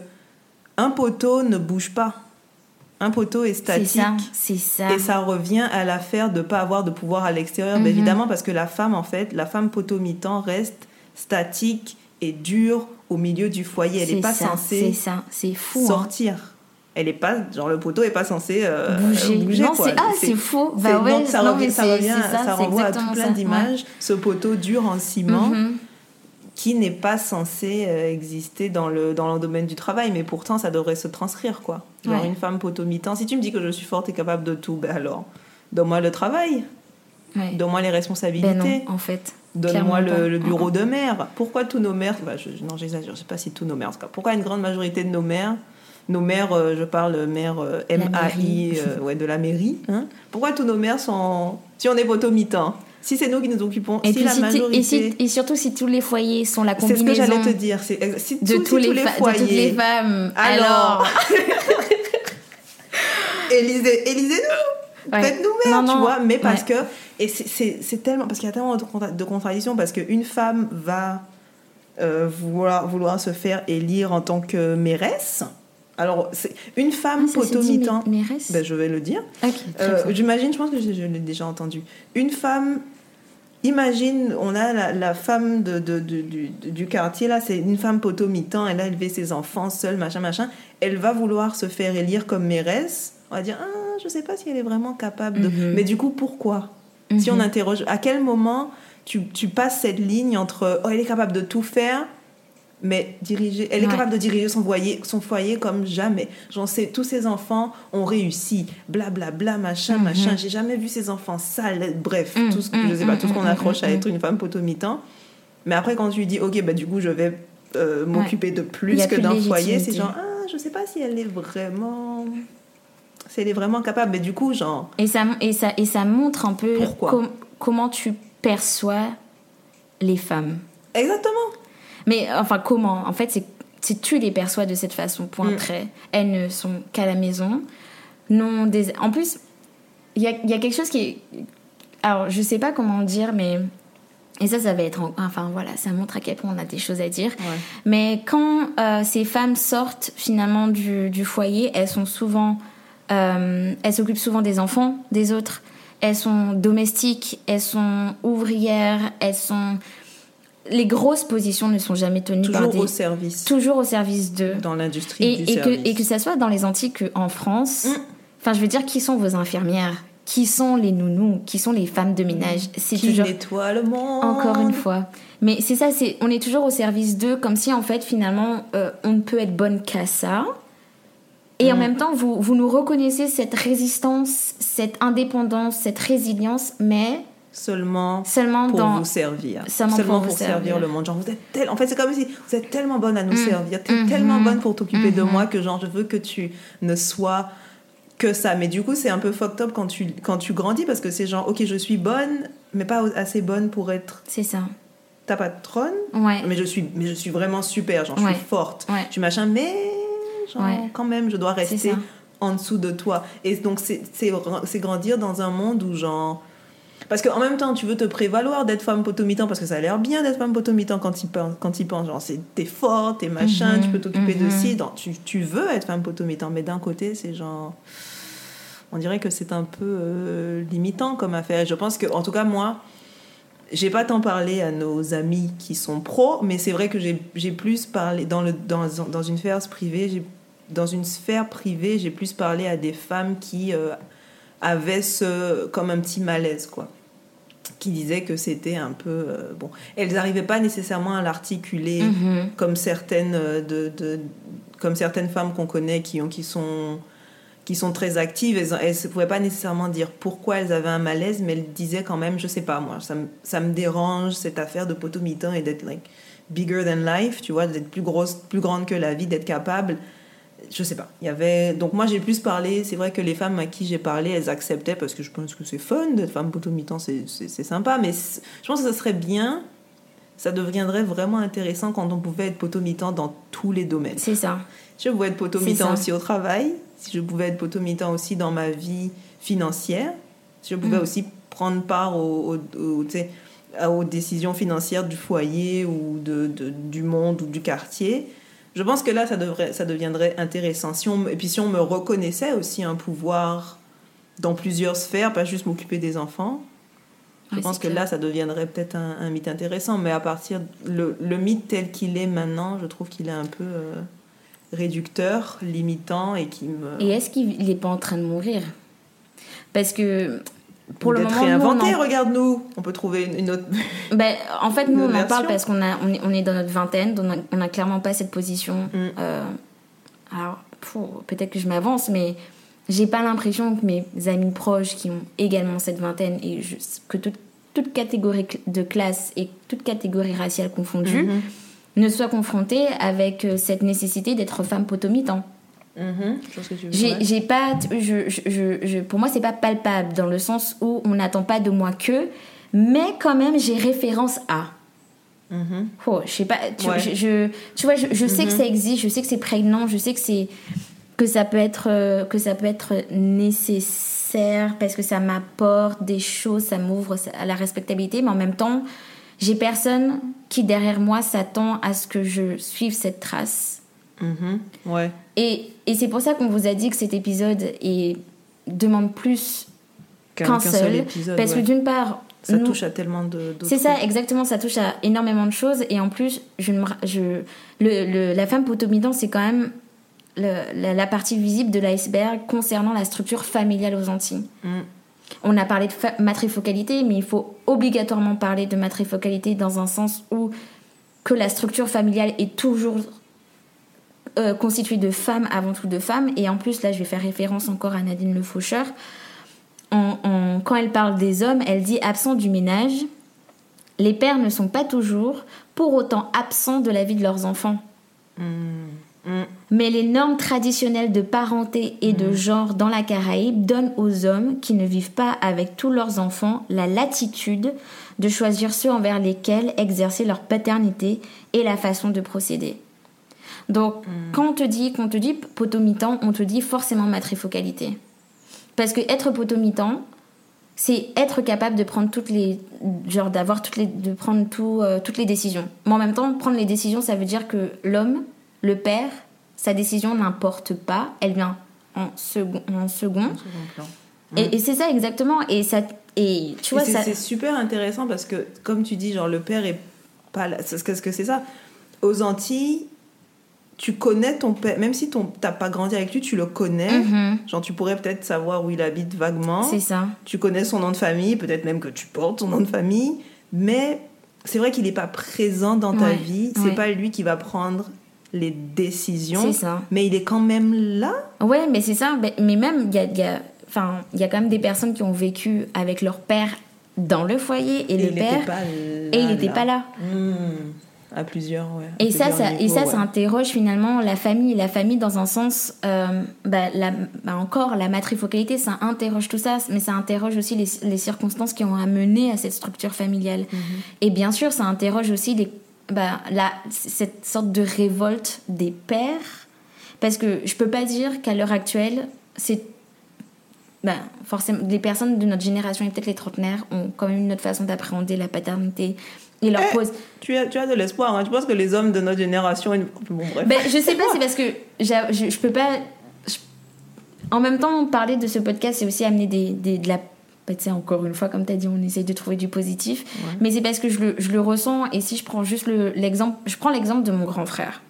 un poteau ne bouge pas. Un poteau est statique. c'est ça. Et ça revient à l'affaire de ne pas avoir de pouvoir à l'extérieur. Mhm. Ben, évidemment, parce que la femme, en fait, la femme potomitan reste statique et dure au milieu du foyer. Elle n'est pas ça, censée ça, fou. hein. Elle est pas, genre le poteau est pas censé euh, Bouger. non, quoi. c'est ah, c'est faux. Bah ouais, donc ça non, revient, ça, revient, ça, ça renvoie à tout plein ça. d'images. Ce poteau dur en ciment Mhm. qui n'est pas censé euh, exister dans le, dans le domaine du travail, mais pourtant ça devrait se transcrire quoi. Genre Ouais. une femme potomitan. Si tu me dis que je suis forte et capable de tout, ben alors donne-moi le travail, donne-moi les Ben responsabilités. non, en fait. Donne-moi le, bureau de maire. Pourquoi tous nos maires bah, je, Non, j'exagère, je sais pas si tous nos maires, en tout cas. Pourquoi une grande majorité de nos maires, nos maires, euh, je parle maire euh, La MAI, euh, ouais, de la mairie, hein Pourquoi tous nos maires sont. Si on est potomitans, si c'est nous qui nous occupons, Et, si la si majorité. et, si- et surtout si tous les foyers sont la C'est ce que combinaison j'allais te dire. Si de, tous- tous si les fa- de foyers. toutes les femmes. Alors, Alors, Élisez, élisez-nous Ouais. Faites-nous maire, tu vois. Mais parce que. Et c'est- tellement. Parce qu'il y a tellement de, contra- de contradictions. Parce qu'une femme va euh, vouloir, vouloir se faire élire en tant que mairesse. Alors, c'est une femme Ah, potomitan. Ben, je vais le dire. Euh. J'imagine, je pense que je, je l'ai déjà entendu. Une femme, imagine, on a la, la femme de, de- de- du, du quartier, là, c'est une femme potomitan, elle a élevé ses enfants seule, machin, machin. Elle va vouloir se faire élire comme mairesse. On va dire, ah, je sais pas si elle est vraiment capable de. Mhm. Mais du coup, pourquoi? Si on Mhm. interroge, à quel moment tu, tu passes cette ligne entre, oh, elle est capable de tout faire, mais diriger, elle est Ouais. capable de diriger son foyer, son foyer comme jamais. J'en sais, tous ses enfants ont réussi, blablabla, bla, bla, machin, Mhm. machin. J'ai jamais vu ses enfants sales, bref, Mhm, tout ce, je sais pas, tout ce qu'on mhm, accroche à être une femme potomitan. Mais après, quand tu lui dis, ok, bah du coup, je vais euh, m'occuper de plus que d'un foyer, c'est genre, ah, je sais pas si elle est vraiment. Si elle est vraiment capable, mais du coup, genre. Et ça, et, ça, et ça montre un peu com- comment tu perçois les femmes. Exactement! Mais enfin, comment? En fait, c'est tu les perçois de cette façon, point Mm. trait. Elles ne sont qu'à la maison. Non, des... En plus, il y a, il y a quelque chose qui est... Alors, je sais pas comment dire, mais... Et ça, ça va être... en- Enfin, voilà, ça montre à quel point on a des choses à dire. Ouais. Mais quand euh, ces femmes sortent finalement du, du foyer, elles sont souvent, euh, elles s'occupent souvent des enfants des autres. Elles sont domestiques, elles sont ouvrières, elles sont. Les grosses positions ne sont jamais tenues par Toujours des. au service. toujours au service d'eux. Dans l'industrie Et, du et que, et que ça soit dans les Antilles qu'en France. Mm. Enfin, je veux dire, qui sont vos infirmières? Qui sont les nounous? Qui sont les femmes de ménage? C'est Qui toujours. nettoie le monde? Encore une fois. Mais c'est ça, c'est on est toujours au service d'eux, comme si en fait finalement euh, on ne peut être bonne qu'à ça. Et en Mm. même temps, vous, vous nous reconnaissez cette résistance, cette indépendance, cette résilience, mais Seulement seulement pour dans... vous servir. Seulement pour servir. servir. le monde. Genre, vous êtes tel... En fait, c'est comme si vous êtes tellement bonne à nous Mm. servir, t'es Mhm. tellement bonne pour t'occuper de Mhm. moi que genre, je veux que tu ne sois que ça. Mais du coup, c'est un peu fucked up quand tu, quand tu grandis parce que c'est genre, ok, je suis bonne, mais pas assez bonne pour être C'est ça. ta patronne. Ouais. Mais je suis, mais je suis vraiment super, genre, je Ouais. suis forte. Ouais. Je suis machin, mais genre, Ouais. quand même, je dois rester en dessous de toi. Et donc, c'est grandir dans un monde où, genre. Parce qu'en même temps, tu veux te prévaloir d'être femme potomitan parce que ça a l'air bien d'être femme potomitan quand tu penses. Quand tu penses genre, c'est- t'es forte, t'es machin, Mhm, tu peux t'occuper de mhm. ci. donc tu, tu veux être femme potomitan, mais d'un côté, c'est genre. On dirait que c'est un peu euh, limitant comme affaire. Et je pense que, en tout cas, moi, j'ai pas tant parlé à nos amis qui sont pros, mais c'est vrai que j'ai j'ai plus parlé dans, le, dans, dans une sphère privée, j'ai dans une sphère privée, j'ai plus parlé à des femmes qui euh, avaient ce comme un petit malaise quoi, qui disaient que c'était un peu euh, bon, elles n'arrivaient pas nécessairement à l'articuler Mhm. comme certaines euh, de, de- comme certaines femmes qu'on connaît qui ont qui sont qui sont très actives, elles ne pouvaient pas nécessairement dire pourquoi elles avaient un malaise, mais elles disaient quand même, je sais pas moi, ça me, ça me dérange cette affaire de potomitan et d'être like bigger than life, tu vois, d'être plus grosse, plus grande que la vie, d'être capable. Je sais pas. Il y avait donc moi j'ai plus parlé. C'est vrai que les femmes à qui j'ai parlé, elles acceptaient parce que je pense que c'est fun d'être femme potomitan, c'est c'est sympa. Mais je pense que ça serait bien. Ça deviendrait vraiment intéressant quand on pouvait être potomitan dans tous les domaines. C'est ça. Si je pouvais être potomitan ça. aussi au travail, si je pouvais être potomitan aussi dans ma vie financière, si je pouvais Mm. aussi prendre part aux décisions financières du foyer ou de, de- du monde ou du quartier, je pense que là, ça, devrait, ça deviendrait intéressant. Si on, et puis si on me reconnaissait aussi un pouvoir dans plusieurs sphères, pas juste m'occuper des enfants, je pense que clair. là, ça deviendrait peut-être un, un mythe intéressant. Mais à partir le, le mythe tel qu'il est maintenant, je trouve qu'il est un peu euh, réducteur, limitant et qui me Et est-ce qu'il n'est pas en train de mourir? Parce que pour le moment, on en réinventé. Regarde-nous, on peut trouver une, autre. Ben, en fait, nous, on en version. parle parce qu'on a, on est, on est dans notre vingtaine, donc on a, on a clairement pas cette position. Mm. euh, alors, peut-être que je m'avance, mais j'ai pas l'impression que mes amis proches qui ont également cette vingtaine et je- que toute, toute catégorie de classe et toute catégorie raciale confondue Mhm. ne soient confrontés avec euh, cette nécessité d'être femme potomitan. Veux J'ai pas, je, je, je- pour moi, c'est pas palpable dans le sens où on n'attend pas de moi que, mais quand même, j'ai référence à. Mhm. Oh, je sais pas, tu, Ouais. je, tu vois, je, je sais que Mhm. ça existe, je sais que c'est prégnant, je sais que c'est que ça peut être euh, que ça peut être nécessaire parce que ça m'apporte des choses, ça m'ouvre à la respectabilité, mais en même temps, j'ai personne qui derrière moi s'attend à ce que je suive cette trace. Mhm. Ouais. Et, et c'est pour ça qu'on vous a dit que cet épisode est, demande plus qu'un seul, épisode. parce ouais. que d'une part, ça nous- touche à tellement de. c'est ça, exactement, ça touche à énormément de choses. Et en plus, je je, le, le- la femme potomidan, c'est quand même le- la, la partie visible de l'iceberg concernant la structure familiale aux Antilles. Mm. On a parlé de matrifocalité, mais il faut obligatoirement parler de matrifocalité dans un sens où que la structure familiale est toujours euh, constituée de femmes avant tout de femmes. Et en plus, là, je vais faire référence encore à Nadine Le Faucheur. Quand elle parle des hommes, elle dit absent du ménage. Les pères ne sont pas toujours pour autant absents de la vie de leurs enfants. Mm. Mm. Mais les normes traditionnelles de parenté et de genre dans la Caraïbe donnent aux hommes qui ne vivent pas avec tous leurs enfants la latitude de choisir ceux envers lesquels exercer leur paternité et la façon de procéder. Donc, quand on te dit, quand on te dit potomitan, on te dit forcément matrifocalité. Parce que être potomitan, c'est être capable de prendre toutes les genre d'avoir toutes les de prendre tout, euh, toutes les décisions mais en même temps prendre les décisions ça veut dire que l'homme le père sa décision n'importe pas elle vient en second en second Second plan. et, et c'est ça exactement et ça et tu vois c'est- ça c'est super intéressant parce que, comme tu dis, genre le père est pas là. Parce que c'est ça. Aux Antilles, tu connais ton père, même si ton t'as pas grandi avec lui, tu le connais. Mhm, Genre, tu pourrais peut-être savoir où il habite vaguement. c'est ça Tu connais son nom de famille, peut-être même que tu portes son nom de famille. Mais c'est vrai qu'il n'est pas présent dans ta Ouais, vie. C'est ouais. pas lui qui va prendre les décisions. c'est ça Mais il est quand même là. Ouais, mais c'est ça. Mais même, il y a, y, a, y quand même des personnes qui ont vécu avec leur père dans le foyer et, Et le père. pas là. et il n'était pas là. À plusieurs, ouais. À Et ça, plusieurs ça, et niveaux, ça, ça interroge finalement la famille. La famille, dans un sens, euh, bah, la, bah, encore, la matrifocalité, ça interroge tout ça, mais ça interroge aussi les, les circonstances qui ont amené à cette structure familiale. Mhm. Et bien sûr, ça interroge aussi les, bah, la, cette sorte de révolte des pères. Parce que je peux pas dire qu'à l'heure actuelle, c'est. Ben, forcément, les personnes de notre génération et peut-être les trentenaires ont quand même une autre façon d'appréhender la paternité. Leur Eh, pose. Tu as, tu as de l'espoir. Hein. Tu penses que les hommes de notre génération. ils- Bon, bref. Ben, je sais pas, c'est parce que je, je peux pas. je- En même temps, parler de ce podcast, c'est aussi amener des, des- de la. ben, tu sais, encore une fois, comme tu as dit, on essaye de trouver du positif. Ouais. Mais c'est parce que je le, je le ressens. Et si je prends juste le- l'exemple. je prends l'exemple de mon grand frère.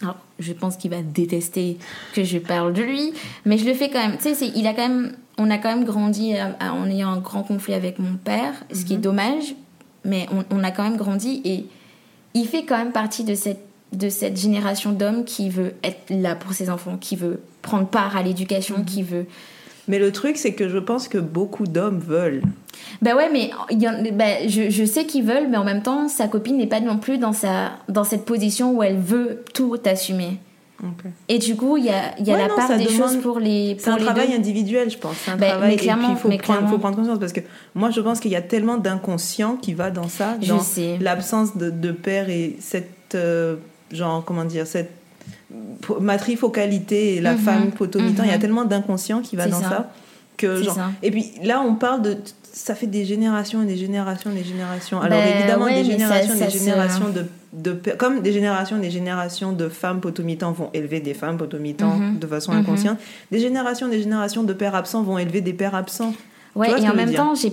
Alors, je pense qu'il va détester que je parle de lui, mais je le fais quand même. Tu sais, il a quand même, on a quand même grandi à- en ayant un grand conflit avec mon père, ce qui est dommage, mais on, on a quand même grandi et il fait quand même partie de cette, de cette génération d'hommes qui veut être là pour ses enfants, qui veut prendre part à l'éducation, qui veut. Mais le truc, c'est que je pense que beaucoup d'hommes veulent. Bah ouais, mais il y en- bah, je, je sais qu'ils veulent, mais en même temps, sa copine n'est pas non plus dans, sa, dans cette position où elle veut tout assumer. Et du coup, il y a, y a Ouais, la non, part des demande- choses pour les, C'est un les travail deux. individuel, je pense. C'est un Ben, travail. mais et puis, il faut prendre, clairement. faut prendre conscience parce que moi, je pense qu'il y a tellement d'inconscient qui va dans ça, Je dans sais. l'absence de, de père et cette euh, genre comment dire cette matrifocalité et la Mhm, femme potomitan. Il y a mhm. tellement d'inconscient qui va dans ça. ça, que genre. ça. Et puis là, on parle de ça fait des générations et des générations et des générations. Alors Ben, évidemment, ouais, des générations ça- des ça générations de, de comme des générations et des générations de femmes potomitans vont élever des femmes potomitans Mhm. de façon Mhm. inconsciente. Des générations et des générations de pères absents vont élever des pères absents. Ouais, et en même temps, je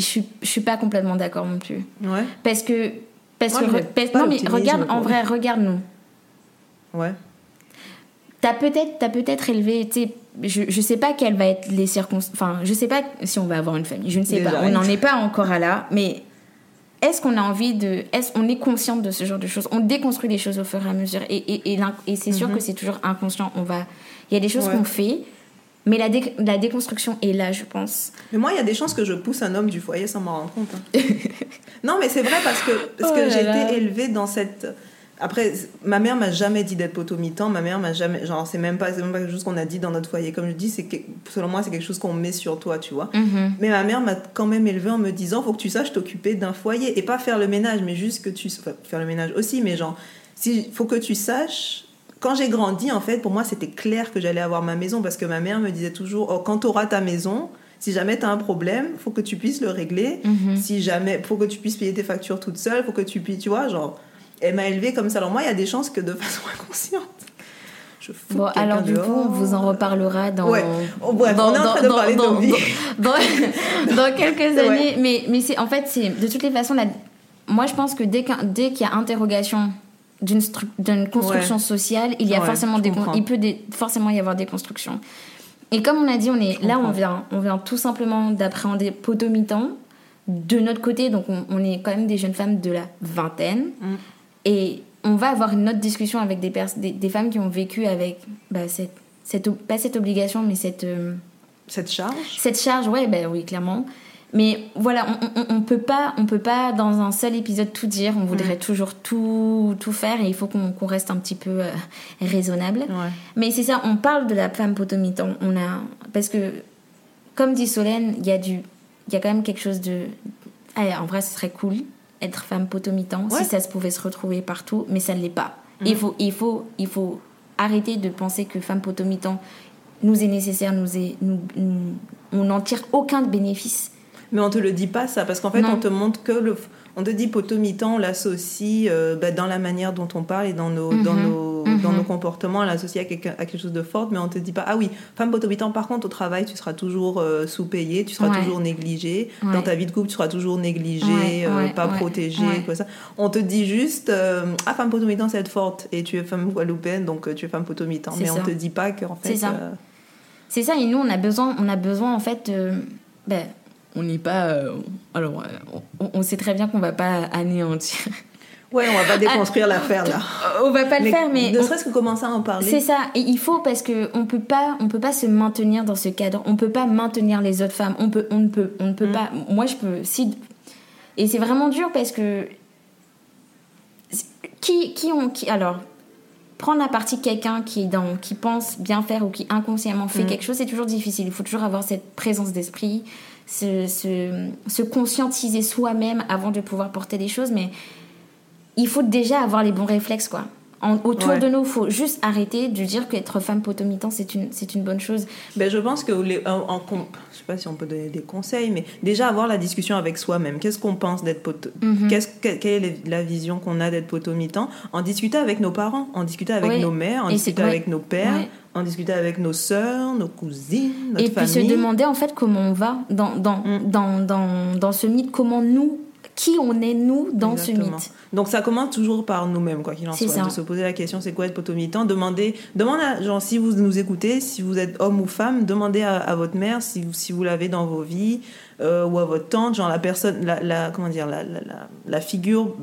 suis, je suis pas complètement d'accord non plus. Ouais. Parce que. Parce Moi, que re- parce- non, mais regarde, en vrai, regarde-nous. Ouais. T'as peut-être peut-être élevé, je, je sais pas quelles va être les circonstances, enfin, je sais pas si on va avoir une famille, je ne sais Déjà, pas, on n'en est pas encore à là, mais est-ce qu'on a envie de, est-ce qu'on est consciente de ce genre de choses On déconstruit les choses au fur et à mesure, et, et, et, l'in- et c'est sûr que c'est toujours inconscient, on va, il y a des choses Mhm. Ouais. qu'on fait, mais la, dé- la déconstruction est là, je pense. Mais moi, il y a des chances que je pousse un homme du foyer sans m'en rendre compte. hein. non, mais c'est vrai parce que, parce Oh que j'ai été élevée dans cette. Après, ma mère m'a jamais dit d'être potomitan. Ma mère m'a jamais. Genre, c'est même, pas, c'est même pas quelque chose qu'on a dit dans notre foyer. Comme je dis, c'est que, selon moi, c'est quelque chose qu'on met sur toi, tu vois. Mhm. Mais ma mère m'a quand même élevée en me disant faut que tu saches t'occuper d'un foyer et pas faire le ménage, mais juste que tu. Enfin, faire le ménage aussi, mais genre, si, faut que tu saches. Quand j'ai grandi, en fait, pour moi, c'était clair que j'allais avoir ma maison parce que ma mère me disait toujours oh, quand tu auras ta maison, si jamais tu as un problème, faut que tu puisses le régler. Mhm. Si jamais, faut que tu puisses payer tes factures toute seule, faut que tu puisses, tu vois, genre, elle m'a élevée comme ça. Alors moi, il y a des chances que de façon inconsciente, je fous Bon, alors du coup, on vous en reparlera dans. Ouais. Oh, bref, on est en train de parler de dans, vies. dans, dans- dans quelques Ouais. années. Mais, mais c'est, en fait, c'est de toutes les façons, moi je pense que dès, qu'il y a interrogation d'une, stru- d'une construction sociale, il y a forcément des, comprends. il peut des- forcément y avoir des constructions. Et comme on a dit, on est, Je là, on vient, on vient tout simplement d'appréhender potomitan de notre côté. Donc, on, on est quand même des jeunes femmes de la vingtaine. Mm. Et on va avoir une autre discussion avec des, des, des femmes qui ont vécu avec bah, cette, cette, pas cette obligation, mais cette, euh, Cette charge cette charge, ouais, bah, oui, clairement. Mais voilà, on, on, on, peut pas, on peut pas dans un seul épisode tout dire. On voudrait Mm. toujours tout, tout faire et il faut qu'on qu'on reste un petit peu euh, raisonnable. Ouais. Mais c'est ça, on parle de la femme potomitan. On a parce que comme dit Solène, il y a du, il y a quand même quelque chose de. Allez, en vrai, ce serait cool être femme potomitan Ouais. si ça se pouvait se retrouver partout, mais ça ne l'est pas. Il faut, il faut, il faut arrêter de penser que femme potomitan nous est nécessaire, nous est, nous, nous- on n'en tire aucun bénéfice. Mais on te le dit pas ça, parce qu'en fait, Non. on te montre que le. On te dit potomitan, on l'associe euh, bah, dans la manière dont on parle et dans nos, dans Mhm. Nos, Mhm. dans nos comportements, on l'associe à, quelque- à quelque chose de fort, mais on te dit pas, ah oui, femme potomitan, par contre, au travail, tu seras toujours euh, sous-payée, tu seras Ouais. toujours négligée, Ouais. dans ta vie de couple, tu seras toujours négligée, Ouais, euh, ouais, pas ouais, protégée, ouais. quoi ça. On te dit juste, euh, ah, femme potomitan, c'est être forte, et tu es femme guadeloupéenne, donc euh, tu es femme potomitan. C'est Mais on ça. te dit pas qu'en fait. C'est ça. euh, C'est ça, et nous, on a besoin, on a besoin en fait. ben, on n'est pas. euh, alors, euh, on, on sait très bien qu'on va pas anéantir. Ouais, on va pas déconstruire l'affaire là. on va pas le faire, mais. Ne serait-ce que commencer à en parler. C'est ça, et il faut parce que on peut pas, on peut pas se maintenir dans ce cadre. On peut pas maintenir les autres femmes. On peut, on ne peut, on ne peut Mm. pas. Moi, je peux. Si. Et c'est vraiment dur parce que qui, qui ont, qui alors prendre à partie quelqu'un qui est dans, qui pense bien faire ou qui inconsciemment fait Mm. quelque chose, c'est toujours difficile. Il faut toujours avoir cette présence d'esprit, se, se, se conscientiser soi-même avant de pouvoir porter des choses, mais il faut déjà avoir les bons réflexes, quoi. En- autour Ouais. de nous, il faut juste arrêter de dire qu'être femme potomitan, c'est une, c'est une bonne chose. Ben, je pense que les, en, en je sais pas si on peut donner des conseils, mais déjà avoir la discussion avec soi-même. Qu'est-ce qu'on pense d'être poto Mhm. Qu'est-ce Quelle est la vision qu'on a d'être potomitan En discuter avec nos parents, en discuter avec Oui. nos mères, en Et discuter ouais. avec nos pères, Ouais. en discuter avec nos sœurs, nos cousines, notre Et puis se demander en fait comment on va dans, dans, Mm. dans, dans, dans ce mythe, comment nous, qui on est nous dans ce mythe. Donc ça commence toujours par nous-mêmes, quoi qu'il en soit. ça. De se poser la question, c'est quoi être potomitan Demandez, demandez à, genre, si vous nous écoutez, si vous êtes homme ou femme, demandez à, à votre mère si, vous- si vous l'avez dans vos vies, euh, ou à votre tante, genre la personne, la, la- comment dire, la, la, la, la figure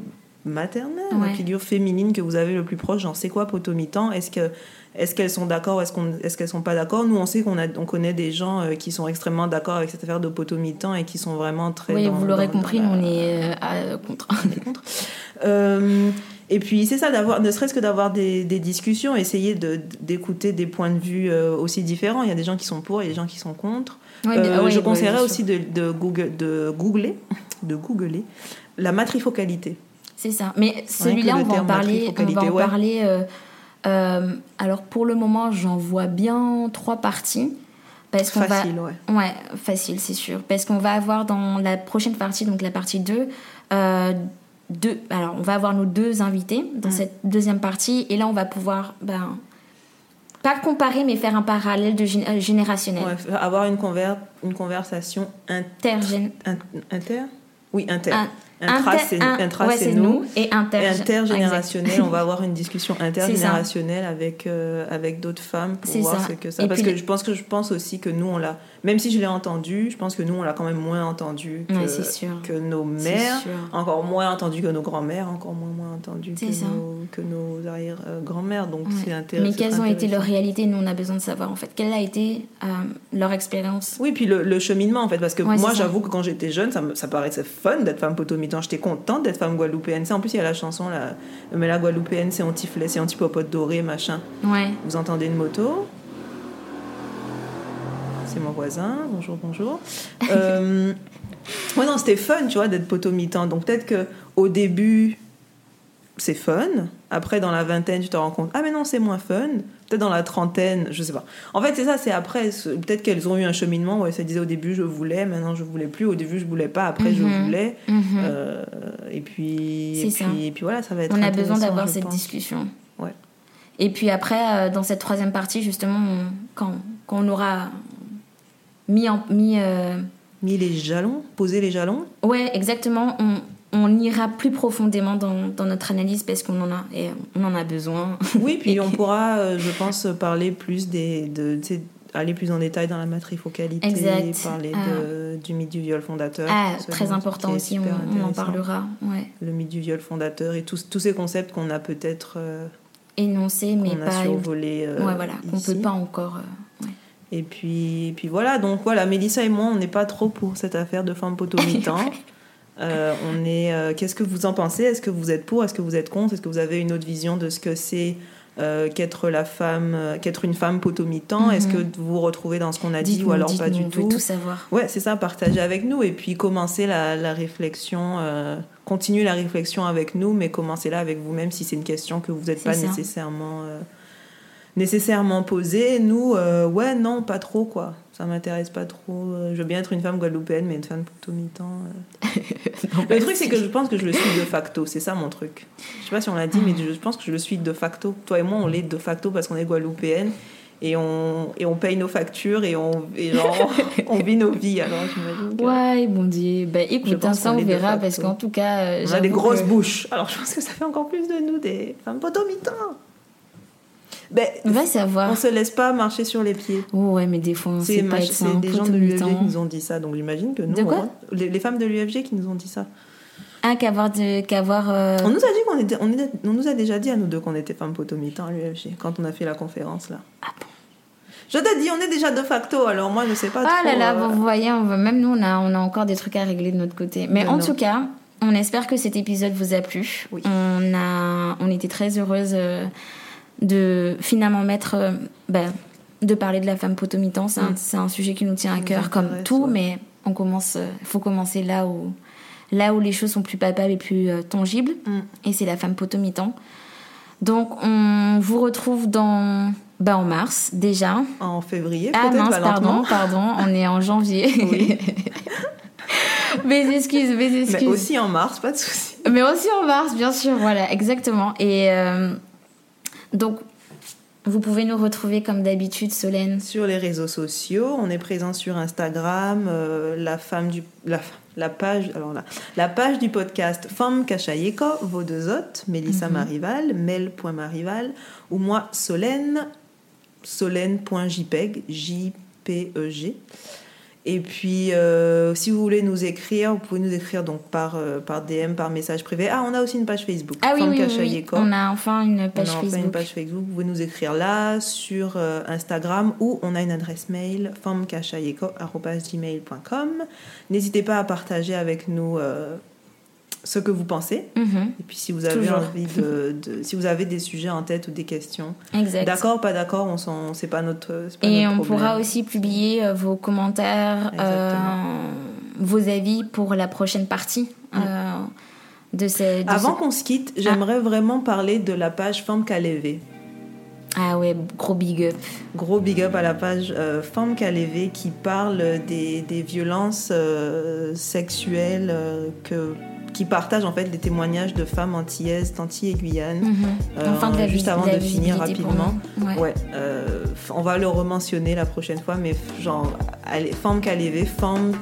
maternelle, Ouais. la figure féminine que vous avez le plus proche, genre c'est quoi potomitan Est-ce que est-ce qu'elles sont d'accord Est-ce qu'on est-ce qu'elles sont pas d'accord? Nous, on sait qu'on a on connaît des gens euh, qui sont extrêmement d'accord avec cette affaire de potomitan et qui sont vraiment très Oui, dans- vous l'aurez dans- compris, dans nous, la- on est euh, à- contre. on est contre. Euh, et puis c'est ça, d'avoir, ne serait-ce que d'avoir des, des discussions, essayer de, d'écouter des points de vue euh, aussi différents. Il y a des gens qui sont pour, il y a des gens qui sont contre. Ouais, Euh, ouais, je ouais, conseillerais aussi de, de, Google, de googler, de googler la matrifocalité. C'est ça. Mais celui-là, on va en parler. On va en parler euh, alors pour le moment, j'en vois bien trois parties. Parce qu'on va, Facile, ouais. Ouais, facile, c'est sûr. Parce qu'on va avoir dans la prochaine partie, donc la partie 2, euh, deux, alors on va avoir nos deux invités dans Mm. cette deuxième partie. Et là, on va pouvoir, ben, pas comparer, mais faire un parallèle de gén- générationnel. Ouais, avoir une, conver- une conversation in- Intergén- in- inter? Oui, inter. un- Intra, inter- c'est, un- intra, ouais, c'est nous. Et inter- Et intergénérationnel, on va avoir une discussion intergénérationnelle avec, euh, avec d'autres femmes pour voir ça. ce que ça. Et Parce puis que je pense que je pense aussi que nous on l'a, même si je l'ai entendu, je pense que nous on l'a quand même moins entendu que, Ouais, c'est sûr. que nos mères, encore moins entendu que nos grands-mères, encore moins moins entendu que nos, que nos arrière-grand-mères. Donc Ouais. c'est intéressant. Mais quelles ont été leurs réalités? Nous, on a besoin de savoir en fait quelle a été euh, leur expérience? Oui, puis le, le cheminement en fait, parce que Ouais, moi j'avoue que quand j'étais jeune, ça, me- ça paraissait fun d'être femme potomitan. J'étais contente d'être femme guadeloupéenne. En plus il y a la chanson là, mais la guadeloupéenne c'est anti-flé, c'est anti-popote doré, machin. Ouais. Vous entendez une moto? C'est mon voisin. Bonjour, bonjour. Euh, ouais, non, c'était fun, tu vois, d'être potomitan. Donc peut-être que au début, c'est fun. Après, dans la vingtaine, tu te rends compte, ah mais non, c'est moins fun. Peut-être dans la trentaine, je sais pas. En fait, c'est ça, c'est après. Peut-être qu'elles ont eu un cheminement où elles se disaient au début, je voulais, maintenant je voulais plus. Au début, je voulais pas, après, je Mhm. voulais. Mhm. Euh, et puis, et puis, et puis voilà, ça va être. on a besoin d'avoir cette pense. discussion. Ouais. Et puis après, euh, dans cette troisième partie, justement, on- quand, quand on aura mis en. Mis, euh, Mis les jalons, poser les jalons. Ouais, exactement. On, on ira plus profondément dans, dans notre analyse parce qu'on en a, et on en a besoin. Oui, puis on pourra, euh, je pense, parler plus des. De, aller plus en détail dans la matrifocalité, Exact. parler de, du mythe du viol fondateur. Ah, très important aussi, on, on en parlera. Ouais. Le mythe du viol fondateur et tous, tous ces concepts qu'on a peut-être euh, Énoncé, mais qu'on a pas. survolés. euh, ouais, voilà, qu'on peut pas encore. Et puis, et puis voilà, donc voilà, Mélissa et moi, on n'est pas trop pour cette affaire de femme potomitan. Euh, on est. euh, Qu'est-ce que vous en pensez? Est-ce que vous êtes pour? Est-ce que vous êtes contre? Est-ce que vous avez une autre vision de ce que c'est euh, qu'être la femme, qu'être une femme potomitan Est-ce que vous vous retrouvez dans ce qu'on a dit ou alors pas du on veut tout? tout savoir. Ouais, c'est ça, partagez avec nous et puis commencez la, la réflexion, continuez la réflexion avec nous, mais commencez-la avec vous-même si c'est une question que vous n'êtes pas ça. nécessairement, nécessairement posée. Nous, euh, ouais, non, pas trop, quoi. Ça m'intéresse pas trop. Je veux bien être une femme guadeloupéenne, mais une femme potomitan. euh. Le truc, c'est que je pense que je le suis de facto, c'est ça mon truc. Je sais pas si on l'a dit, mais je pense que je le suis de facto. Toi et moi, on l'est de facto parce qu'on est guadeloupéenne et on, et on paye nos factures et on, et genre, on vit nos vies. Alors, j'imagine que- Ouais, bon Dieu. Bah écoute, ça on verra parce qu'en tout cas, euh, On a des grosses que- bouches. Alors, je pense que ça fait encore plus de nous des femmes potomitans. Ben, Va savoir. on se laisse pas marcher sur les pieds. Oh, ouais, mais des fois, on C'est sait pas c'est un des gens de l'UFG qui nous ont dit ça, donc j'imagine que nous, De quoi on- les, les femmes de l'UFG qui nous ont dit ça. Ah, qu'avoir de... qu'avoir euh, On nous a dit qu'on était, on, était- on nous a déjà dit à nous deux qu'on était femmes potomitans à l'UFG quand on a fait la conférence là. Ah bon? Je t'ai dit, on est déjà de facto, alors moi je sais pas Ah trop. là là, euh, vous voyez, on va, même nous, on a, on a encore des trucs à régler de notre côté. Mais Ben en non. tout cas, on espère que cet épisode vous a plu. Oui. On, a, on était très heureuse euh, de finalement mettre. euh, ben, de parler de la femme potomitan. C'est un, Mm. c'est un sujet qui nous tient à cœur, comme tout, ouais. mais on commence. Il faut commencer là où, là où les choses sont plus palpables et plus euh, tangibles. Mm. Et c'est la femme potomitan. Donc, on vous retrouve dans. Ben, en mars, déjà. En février, Ah mince, pardon, pardon, on est en janvier. Oui. mes excuses, mes Mais excuses. aussi en mars, pas de souci. Mais aussi en mars, bien sûr, voilà, exactement. Et euh, donc, vous pouvez nous retrouver comme d'habitude, Solène. Sur les réseaux sociaux, on est présent sur Instagram, euh, la femme du la, la page alors là, la page du podcast Femme Kachayeko, vos deux hôtes, Mélissa Mhm. Marival, mel.marival ou moi Solène solène.jpeg J P E G. Et puis, euh, si vous voulez nous écrire, vous pouvez nous écrire donc par, euh, par DM, par message privé. Ah, on a aussi une page Facebook. Ah oui, oui, oui, on a enfin une page on a enfin Facebook. une page Facebook. Vous pouvez nous écrire là, sur euh, Instagram, ou on a une adresse mail femmekachayeko.gmail.com. N'hésitez pas à partager avec nous ce que vous pensez. Mhm, Et puis si vous avez Toujours. envie de, de- si vous avez des sujets en tête ou des questions, d'accord, pas d'accord, on s'en, c'est pas notre, pas Et notre on problème. pourra aussi publier euh, vos commentaires, euh, vos avis pour la prochaine partie euh, de ces. de. Avant ce- qu'on se quitte, j'aimerais vraiment parler de la page Femme Calévé. Ah ouais, gros big up. Gros big up à la page euh, Femme Calévé qui parle des, des violences sexuelles que, qui partage en fait des témoignages de femmes antillaises, d'Antilles et Guyane. Mhm. Euh, Enfin, de la juste avant de finir rapidement. nous. Ouais. Ouais, euh, on va le rementionner la prochaine fois, mais genre, Femme Calévé, Femme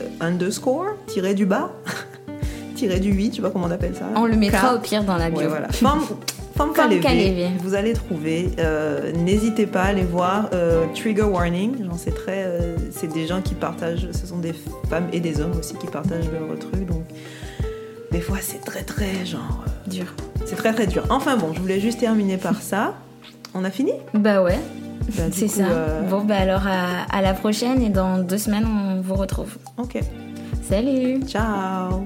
euh, underscore, tiré du bas, tiré du 8, je sais pas comment on appelle ça. On le mettra K. au pire dans la bio. Ouais, voilà. Femme, Calévé, Calévé. vous allez trouver. euh, N'hésitez pas à aller voir. euh, Trigger warning, c'est très, euh, c'est des gens qui partagent. Ce sont des femmes et des hommes aussi qui partagent leurs trucs. Donc, des fois, c'est très très genre, euh, Dur. c'est très très dur. Enfin bon, je voulais juste terminer par ça. On a fini? Bah ouais, Bah, du c'est coup, ça. euh, Bon, bah alors à, à la prochaine et dans deux semaines, on vous retrouve. Ok. Salut Ciao.